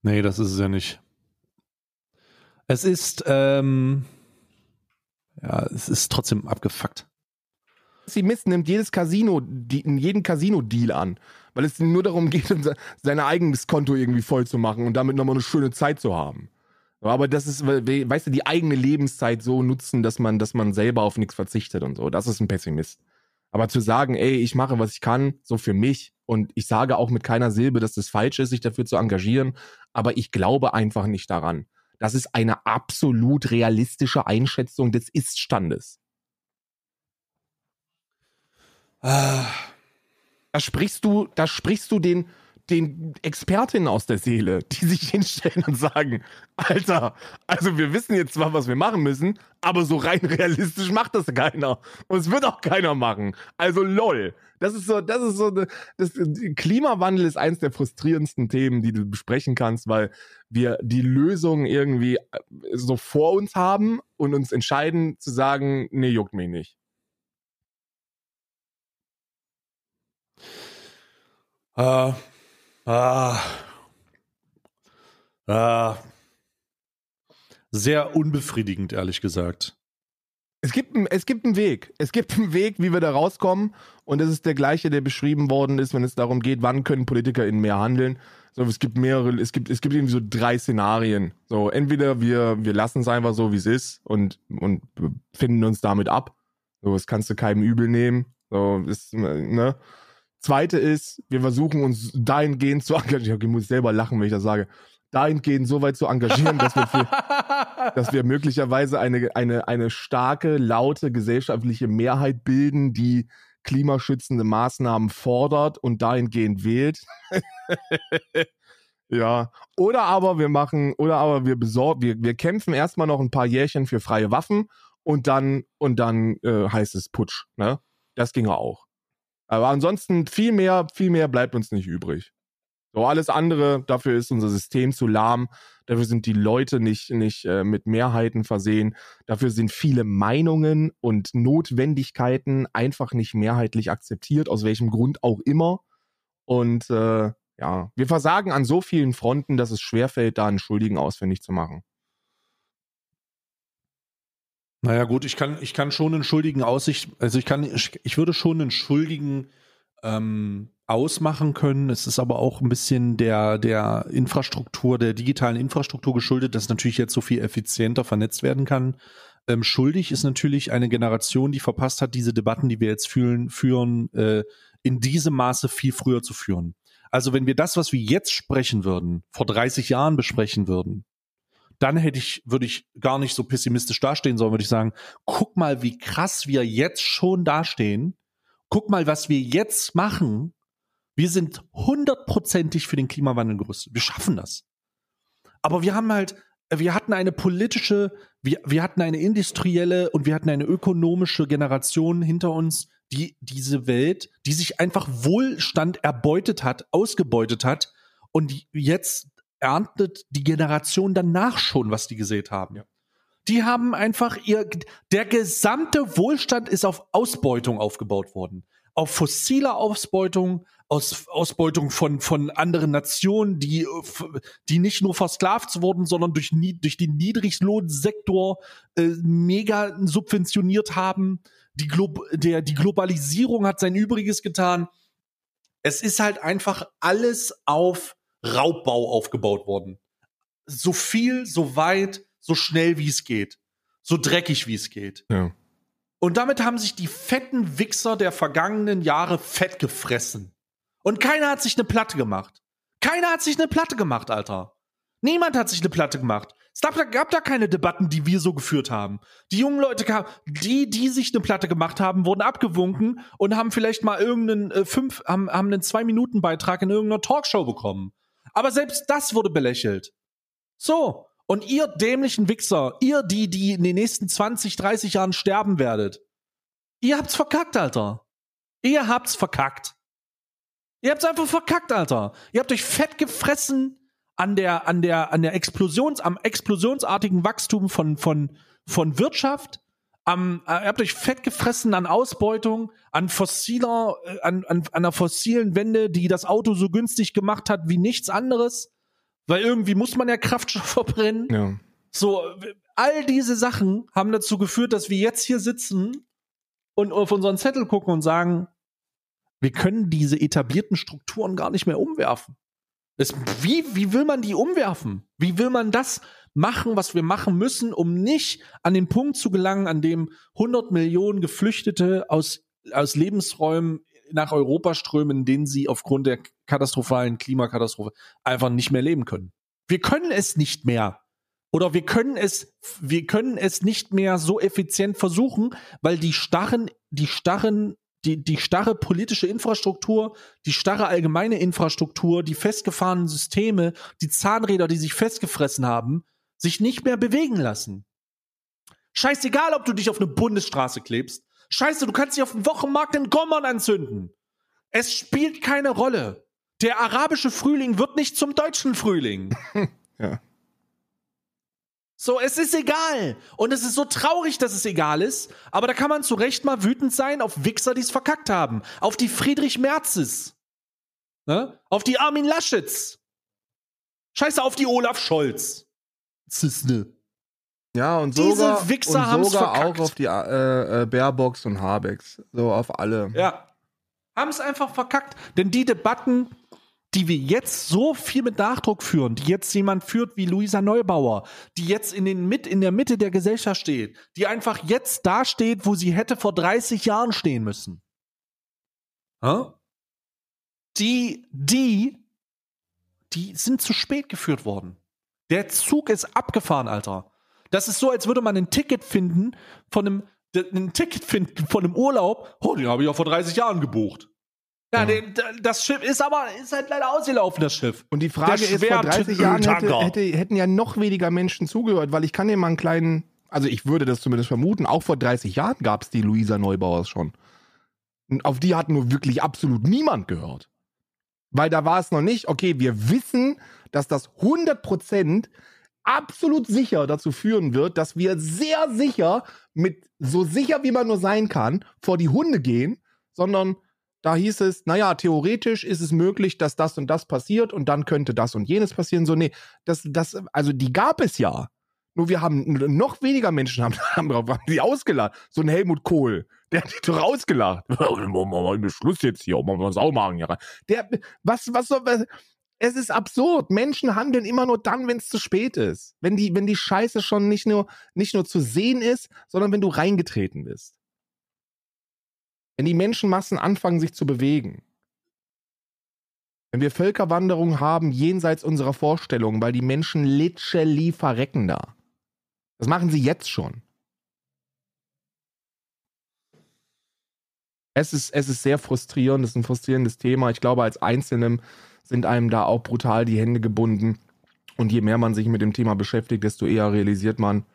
Nee, das ist es ja nicht. Es ist, ähm, ja, es ist trotzdem abgefuckt. Pessimist nimmt jedes Casino, jeden Casino-Deal an, weil es nur darum geht, se- sein eigenes Konto irgendwie voll zu machen und damit nochmal eine schöne Zeit zu haben. Aber das ist, we- we- weißt du, die eigene Lebenszeit so nutzen, dass man, dass man selber auf nichts verzichtet und so. Das ist ein Pessimist. Aber zu sagen, ey, ich mache, was ich kann, so für mich, und ich sage auch mit keiner Silbe, dass das falsch ist, sich dafür zu engagieren, aber ich glaube einfach nicht daran. Das ist eine absolut realistische Einschätzung des Iststandes. Da sprichst du, da sprichst du den den Expertinnen aus der Seele, die sich hinstellen und sagen, Alter, also wir wissen jetzt zwar, was wir machen müssen, aber so rein realistisch macht das keiner. Und es wird auch keiner machen. Also lol. Das ist so, das ist so, das, Klimawandel ist eins der frustrierendsten Themen, die du besprechen kannst, weil wir die Lösung irgendwie so vor uns haben und uns entscheiden zu sagen, nee, juckt mich nicht. Ah, ah, ah. Sehr unbefriedigend, ehrlich gesagt. Es gibt, es gibt einen Weg. Es gibt einen Weg, wie wir da rauskommen. Und das ist der gleiche, der beschrieben worden ist, wenn es darum geht, wann können PolitikerInnen mehr handeln. So, es gibt mehrere, es gibt, es gibt irgendwie so drei Szenarien. So, entweder wir, wir lassen es einfach so, wie es ist und, und finden uns damit ab. So, das kannst du keinem übel nehmen. So, ist, ne? Zweite ist, wir versuchen uns dahingehend zu engagieren. Ich muss selber lachen, wenn ich das sage. Dahingehend so weit zu engagieren, dass wir, für, dass wir möglicherweise eine, eine, eine starke, laute gesellschaftliche Mehrheit bilden, die klimaschützende Maßnahmen fordert und dahingehend wählt. ja. Oder aber wir machen, oder aber wir besorgen, wir, wir kämpfen erstmal noch ein paar Jährchen für freie Waffen und dann, und dann äh, heißt es Putsch. Ne? Das ginge auch. Aber ansonsten viel mehr, viel mehr bleibt uns nicht übrig. So, alles andere, dafür ist unser System zu lahm, dafür sind die Leute nicht, nicht äh, mit Mehrheiten versehen, dafür sind viele Meinungen und Notwendigkeiten einfach nicht mehrheitlich akzeptiert, aus welchem Grund auch immer. Und äh, ja, wir versagen an so vielen Fronten, dass es schwerfällt, da einen Schuldigen ausfindig zu machen. Naja, gut, ich kann, ich kann schon einen Schuldigen Aussicht, also ich kann, ich, ich würde schon einen Schuldigen ähm, ausmachen können. Es ist aber auch ein bisschen der, der Infrastruktur, der digitalen Infrastruktur geschuldet, dass natürlich jetzt so viel effizienter vernetzt werden kann. Ähm, schuldig ist natürlich eine Generation, die verpasst hat, diese Debatten, die wir jetzt fühlen, führen, äh, in diesem Maße viel früher zu führen. Also wenn wir das, was wir jetzt sprechen würden, vor 30 Jahren besprechen würden, dann hätte ich, würde ich gar nicht so pessimistisch dastehen, sondern würde ich sagen, guck mal, wie krass wir jetzt schon dastehen. Guck mal, was wir jetzt machen. Wir sind hundertprozentig für den Klimawandel gerüstet. Wir schaffen das. Aber wir haben halt, wir hatten eine politische, wir, wir hatten eine industrielle und wir hatten eine ökonomische Generation hinter uns, die diese Welt, die sich einfach Wohlstand erbeutet hat, ausgebeutet hat und jetzt erntet die Generation danach schon, was die gesät haben. Ja. Die haben einfach ihr, der gesamte Wohlstand ist auf Ausbeutung aufgebaut worden. Auf fossiler Ausbeutung, aus Ausbeutung von, von anderen Nationen, die, die nicht nur versklavt wurden, sondern durch, durch den Niedriglohnsektor äh, mega subventioniert haben. Die, Glo der, die Globalisierung hat sein Übriges getan. Es ist halt einfach alles auf Raubbau aufgebaut worden. So viel, so weit, so schnell wie es geht. So dreckig wie es geht. Ja. Und damit haben sich die fetten Wichser der vergangenen Jahre fett gefressen. Und keiner hat sich eine Platte gemacht. Keiner hat sich eine Platte gemacht, Alter. Niemand hat sich eine Platte gemacht. Es gab, gab da keine Debatten, die wir so geführt haben. Die jungen Leute kamen, die, die sich eine Platte gemacht haben, wurden abgewunken und haben vielleicht mal irgendeinen äh, fünf, haben, haben einen Zwei-Minuten-Beitrag in irgendeiner Talkshow bekommen. Aber selbst das wurde belächelt. So. Und ihr dämlichen Wichser, ihr, die, die in den nächsten 20, 30 Jahren sterben werdet, ihr habt's verkackt, Alter. Ihr habt's verkackt. Ihr habt's einfach verkackt, Alter. Ihr habt euch fett gefressen an der, an der, an der Explosions, am explosionsartigen Wachstum von, von, von Wirtschaft am, äh, ihr habt euch fett gefressen an Ausbeutung, an fossiler, äh, an, an, an einer fossilen Wende, die das Auto so günstig gemacht hat wie nichts anderes. Weil irgendwie muss man ja Kraftstoff verbrennen. Ja. So, all diese Sachen haben dazu geführt, dass wir jetzt hier sitzen und auf unseren Zettel gucken und sagen, wir können diese etablierten Strukturen gar nicht mehr umwerfen. Es, wie, wie will man die umwerfen? Wie will man das machen, was wir machen müssen, um nicht an den Punkt zu gelangen, an dem 100 Millionen Geflüchtete aus, aus Lebensräumen nach Europa strömen, in denen sie aufgrund der katastrophalen Klimakatastrophe einfach nicht mehr leben können. Wir können es nicht mehr. Oder wir können es, wir können es nicht mehr so effizient versuchen, weil die starren, die starren die, die starre politische Infrastruktur, die starre allgemeine Infrastruktur, die festgefahrenen Systeme, die Zahnräder, die sich festgefressen haben, sich nicht mehr bewegen lassen. Scheißegal, ob du dich auf eine Bundesstraße klebst. Scheiße, du kannst dich auf dem Wochenmarkt in Gommern anzünden. Es spielt keine Rolle. Der arabische Frühling wird nicht zum deutschen Frühling. Ja. So, es ist egal. Und es ist so traurig, dass es egal ist. Aber da kann man zu Recht mal wütend sein auf Wichser, die es verkackt haben. Auf die Friedrich Merzes. Ne? Auf die Armin Laschets. Scheiße, auf die Olaf Scholz. Zisne. Ja, und Diese sogar, Wichser und sogar verkackt. auch auf die äh, äh, Baerbocks und Habecks. So auf alle. Ja. Haben es einfach verkackt. Denn die Debatten, die wir jetzt so viel mit Nachdruck führen, die jetzt jemand führt wie Luisa Neubauer, die jetzt in, den mit, in der Mitte der Gesellschaft steht, die einfach jetzt da steht, wo sie hätte vor 30 Jahren stehen müssen. Die, die, die sind zu spät geführt worden. Der Zug ist abgefahren, Alter. Das ist so, als würde man ein Ticket finden von einem, ein Ticket finden von einem Urlaub. Oh, den habe ich auch vor 30 Jahren gebucht. Ja, den, das Schiff ist aber ist halt leider ausgelaufen, das Schiff. Und die Frage ist, vor schwere 30 Jahren hätte, hätte, hätten ja noch weniger Menschen zugehört, weil ich kann dir mal einen kleinen, also ich würde das zumindest vermuten, auch vor 30 Jahren gab es die Luisa Neubauers schon. Und auf die hat nur wirklich absolut niemand gehört. Weil da war es noch nicht, okay, wir wissen, dass das 100% absolut sicher dazu führen wird, dass wir sehr sicher mit so sicher wie man nur sein kann vor die Hunde gehen, sondern da hieß es, naja, theoretisch ist es möglich, dass das und das passiert und dann könnte das und jenes passieren. So, nee, das, das, also die gab es ja. Nur wir haben noch weniger Menschen haben, haben, drauf- haben die ausgelacht. So ein Helmut Kohl, der hat die doch ausgelacht. Machen Schluss jetzt hier, machen wir Saumagen hier rein. Der, was, was soll, was, es ist absurd. Menschen handeln immer nur dann, wenn es zu spät ist. Wenn die, wenn die Scheiße schon nicht nur, nicht nur zu sehen ist, sondern wenn du reingetreten bist. Wenn die Menschenmassen anfangen, sich zu bewegen. Wenn wir Völkerwanderung haben jenseits unserer Vorstellungen, weil die Menschen literally verrecken da. Das machen sie jetzt schon. Es ist, es ist sehr frustrierend, es ist ein frustrierendes Thema. Ich glaube, als Einzelnem sind einem da auch brutal die Hände gebunden. Und je mehr man sich mit dem Thema beschäftigt, desto eher realisiert man,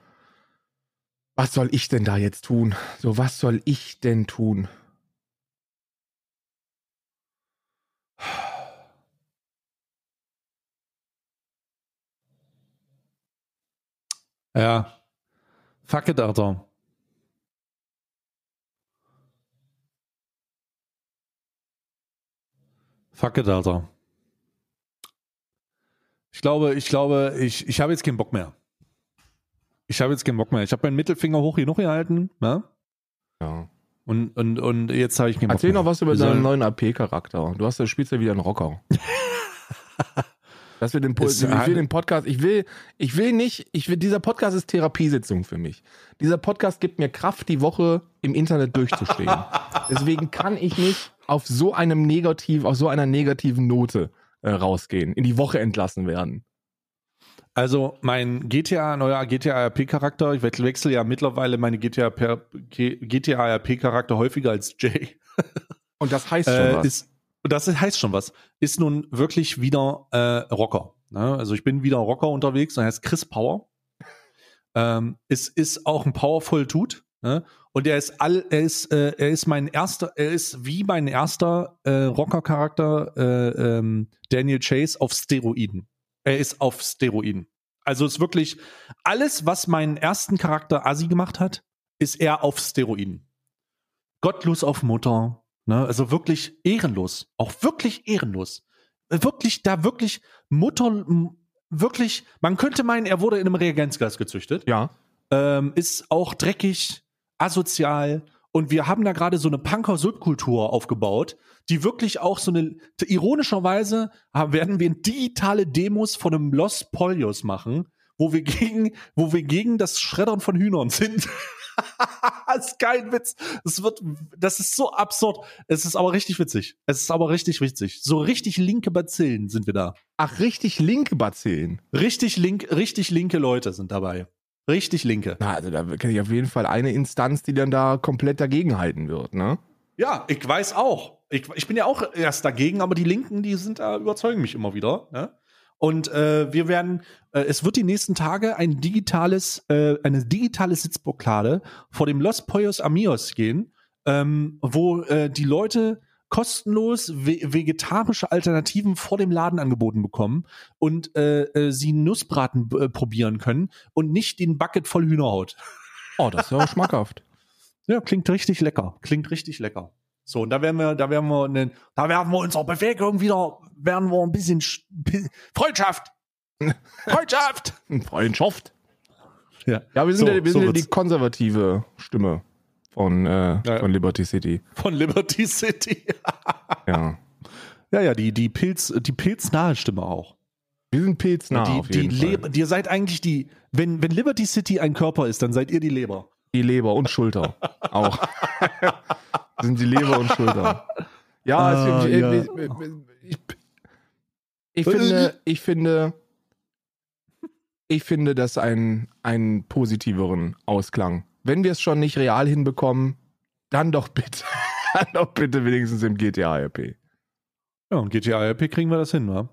was soll ich denn da jetzt tun? So, was soll ich denn tun? Ja. Fuck it, Alter. Fuck it, Alter. Ich glaube, ich glaube, ich, ich habe jetzt keinen Bock mehr. Ich habe jetzt keinen Bock mehr. Ich habe meinen Mittelfinger hoch genug gehalten, ne? Ja. Und, und, und jetzt habe ich keinen Bock Erzähl mehr. noch was über deinen neuen AP-Charakter. Du hast, du spielst ja wieder einen Rocker. Dass wir den, Ist ich will ein- den Podcast, ich will, ich will nicht, ich will, dieser Podcast ist Therapiesitzung für mich. Dieser Podcast gibt mir Kraft, die Woche im Internet durchzustehen. Deswegen kann ich nicht auf so einem negativ, auf so einer negativen Note äh, rausgehen, in die Woche entlassen werden. Also mein GTA, neuer GTA RP-Charakter, ich we- wechsle ja mittlerweile meine GTA, GTA RP-Charakter häufiger als Jay. Und das heißt schon Äh, was. ist, das heißt schon was, ist nun wirklich wieder äh, Rocker. Ne? Also ich bin wieder Rocker unterwegs, er heißt Chris Power. Ähm, ist, ist auch ein powerful Dude. Ne? Und er ist all, er ist, äh, er ist mein erster, er ist wie mein erster äh, Rocker-Charakter äh, ähm, Daniel Chase auf Steroiden. Er ist auf Steroiden. Also ist wirklich alles, was meinen ersten Charakter Asi gemacht hat, ist er auf Steroiden. Gottlos auf Mutter. Ne? Also wirklich ehrenlos. Auch wirklich ehrenlos. Wirklich, da wirklich Mutter, wirklich, man könnte meinen, er wurde in einem Reagenzglas gezüchtet. ja. Ähm, ist auch dreckig, asozial. Und wir haben da gerade so eine Punker-Subkultur aufgebaut, die wirklich auch so eine, ironischerweise werden wir digitale Demos von einem Los Polios machen, wo wir gegen, wo wir gegen das Schreddern von Hühnern sind. Das ist kein Witz. Das wird, das ist so absurd. Es ist aber richtig witzig. Es ist aber richtig witzig. So richtig linke Bazillen sind wir da. Ach, richtig linke Bazillen. Richtig link, richtig linke Leute sind dabei. Richtig linke. Na, also da kenne ich auf jeden Fall eine Instanz, die dann da komplett dagegenhalten wird, ne? Ja, ich weiß auch. Ich, ich bin ja auch erst dagegen, aber die Linken, die sind da, überzeugen mich immer wieder. Ne? Und äh, wir werden, äh, es wird die nächsten Tage ein digitales, äh, eine digitale Sitzblockade vor dem Los Pollos Amigos gehen, ähm, wo äh, die Leute kostenlos ve vegetarische Alternativen vor dem Laden angeboten bekommen und äh, äh, sie Nussbraten probieren können und nicht den Bucket voll Hühnerhaut. Oh, das ist ja schmackhaft. Ja, klingt richtig lecker. Klingt richtig lecker. So, und da werden wir, da werden wir, ne, da werden wir unserer Bewegung wieder, werden wir ein bisschen Sch- Freundschaft. Freundschaft. Freundschaft. Ja, Ja, wir sind, So, ja, wir so sind ja die konservative Stimme von, äh, Ja. von Liberty City. von Liberty City. Ja. ja, ja, die, die Pilz, die pilznahe Stimme auch. Wir sind pilznah die, auf die jeden Fall. Leber, ihr seid eigentlich die, wenn, wenn Liberty City ein Körper ist, dann seid ihr die Leber. Die Leber und Schulter. Auch. Sind die Leber und Schulter. Ja, Ah, es, ich, ja. Ich, ich, ich finde, ich finde, ich finde das einen, einen positiveren Ausklang. Wenn wir es schon nicht real hinbekommen, dann doch bitte, dann doch bitte wenigstens im GTA-RP. Ja, und GTA RP kriegen wir das hin, wa?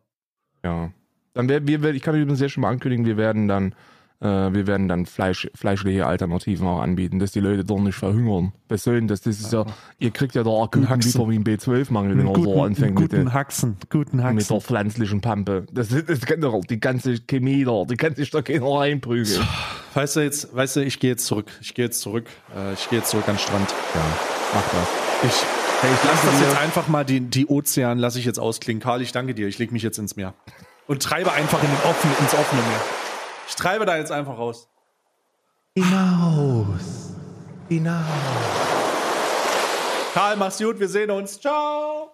Ja. Dann werden wir, ich kann übrigens jetzt schon mal ankündigen, wir werden dann, äh, wir werden dann Fleisch, fleischliche Alternativen auch anbieten, dass die Leute doch nicht verhungern. Was soll denn das? Das ist ja, ihr kriegt ja da akuten Haxen. Vitamin B12-Mangel, wenn ihr so guten, anfängt mit, guten der, Haxen, guten mit Haxen. der pflanzlichen Pampe. Das, das kann doch die ganze Chemie da, die kann sich doch keiner reinprügeln. Weißt du jetzt, weißt du, ich gehe jetzt zurück. Ich gehe jetzt zurück. Äh, ich gehe jetzt zurück an den Strand. Ja, mach das. Ich, Hey, ich lass danke das jetzt einfach mal, die, die Ozean lasse ich jetzt ausklingen. Karl, ich danke dir. Ich lege mich jetzt ins Meer. Und treibe einfach in den offenen, ins offene Meer. Ich treibe da jetzt einfach raus. Hinaus. Hinaus. Karl, mach's gut. Wir sehen uns. Ciao.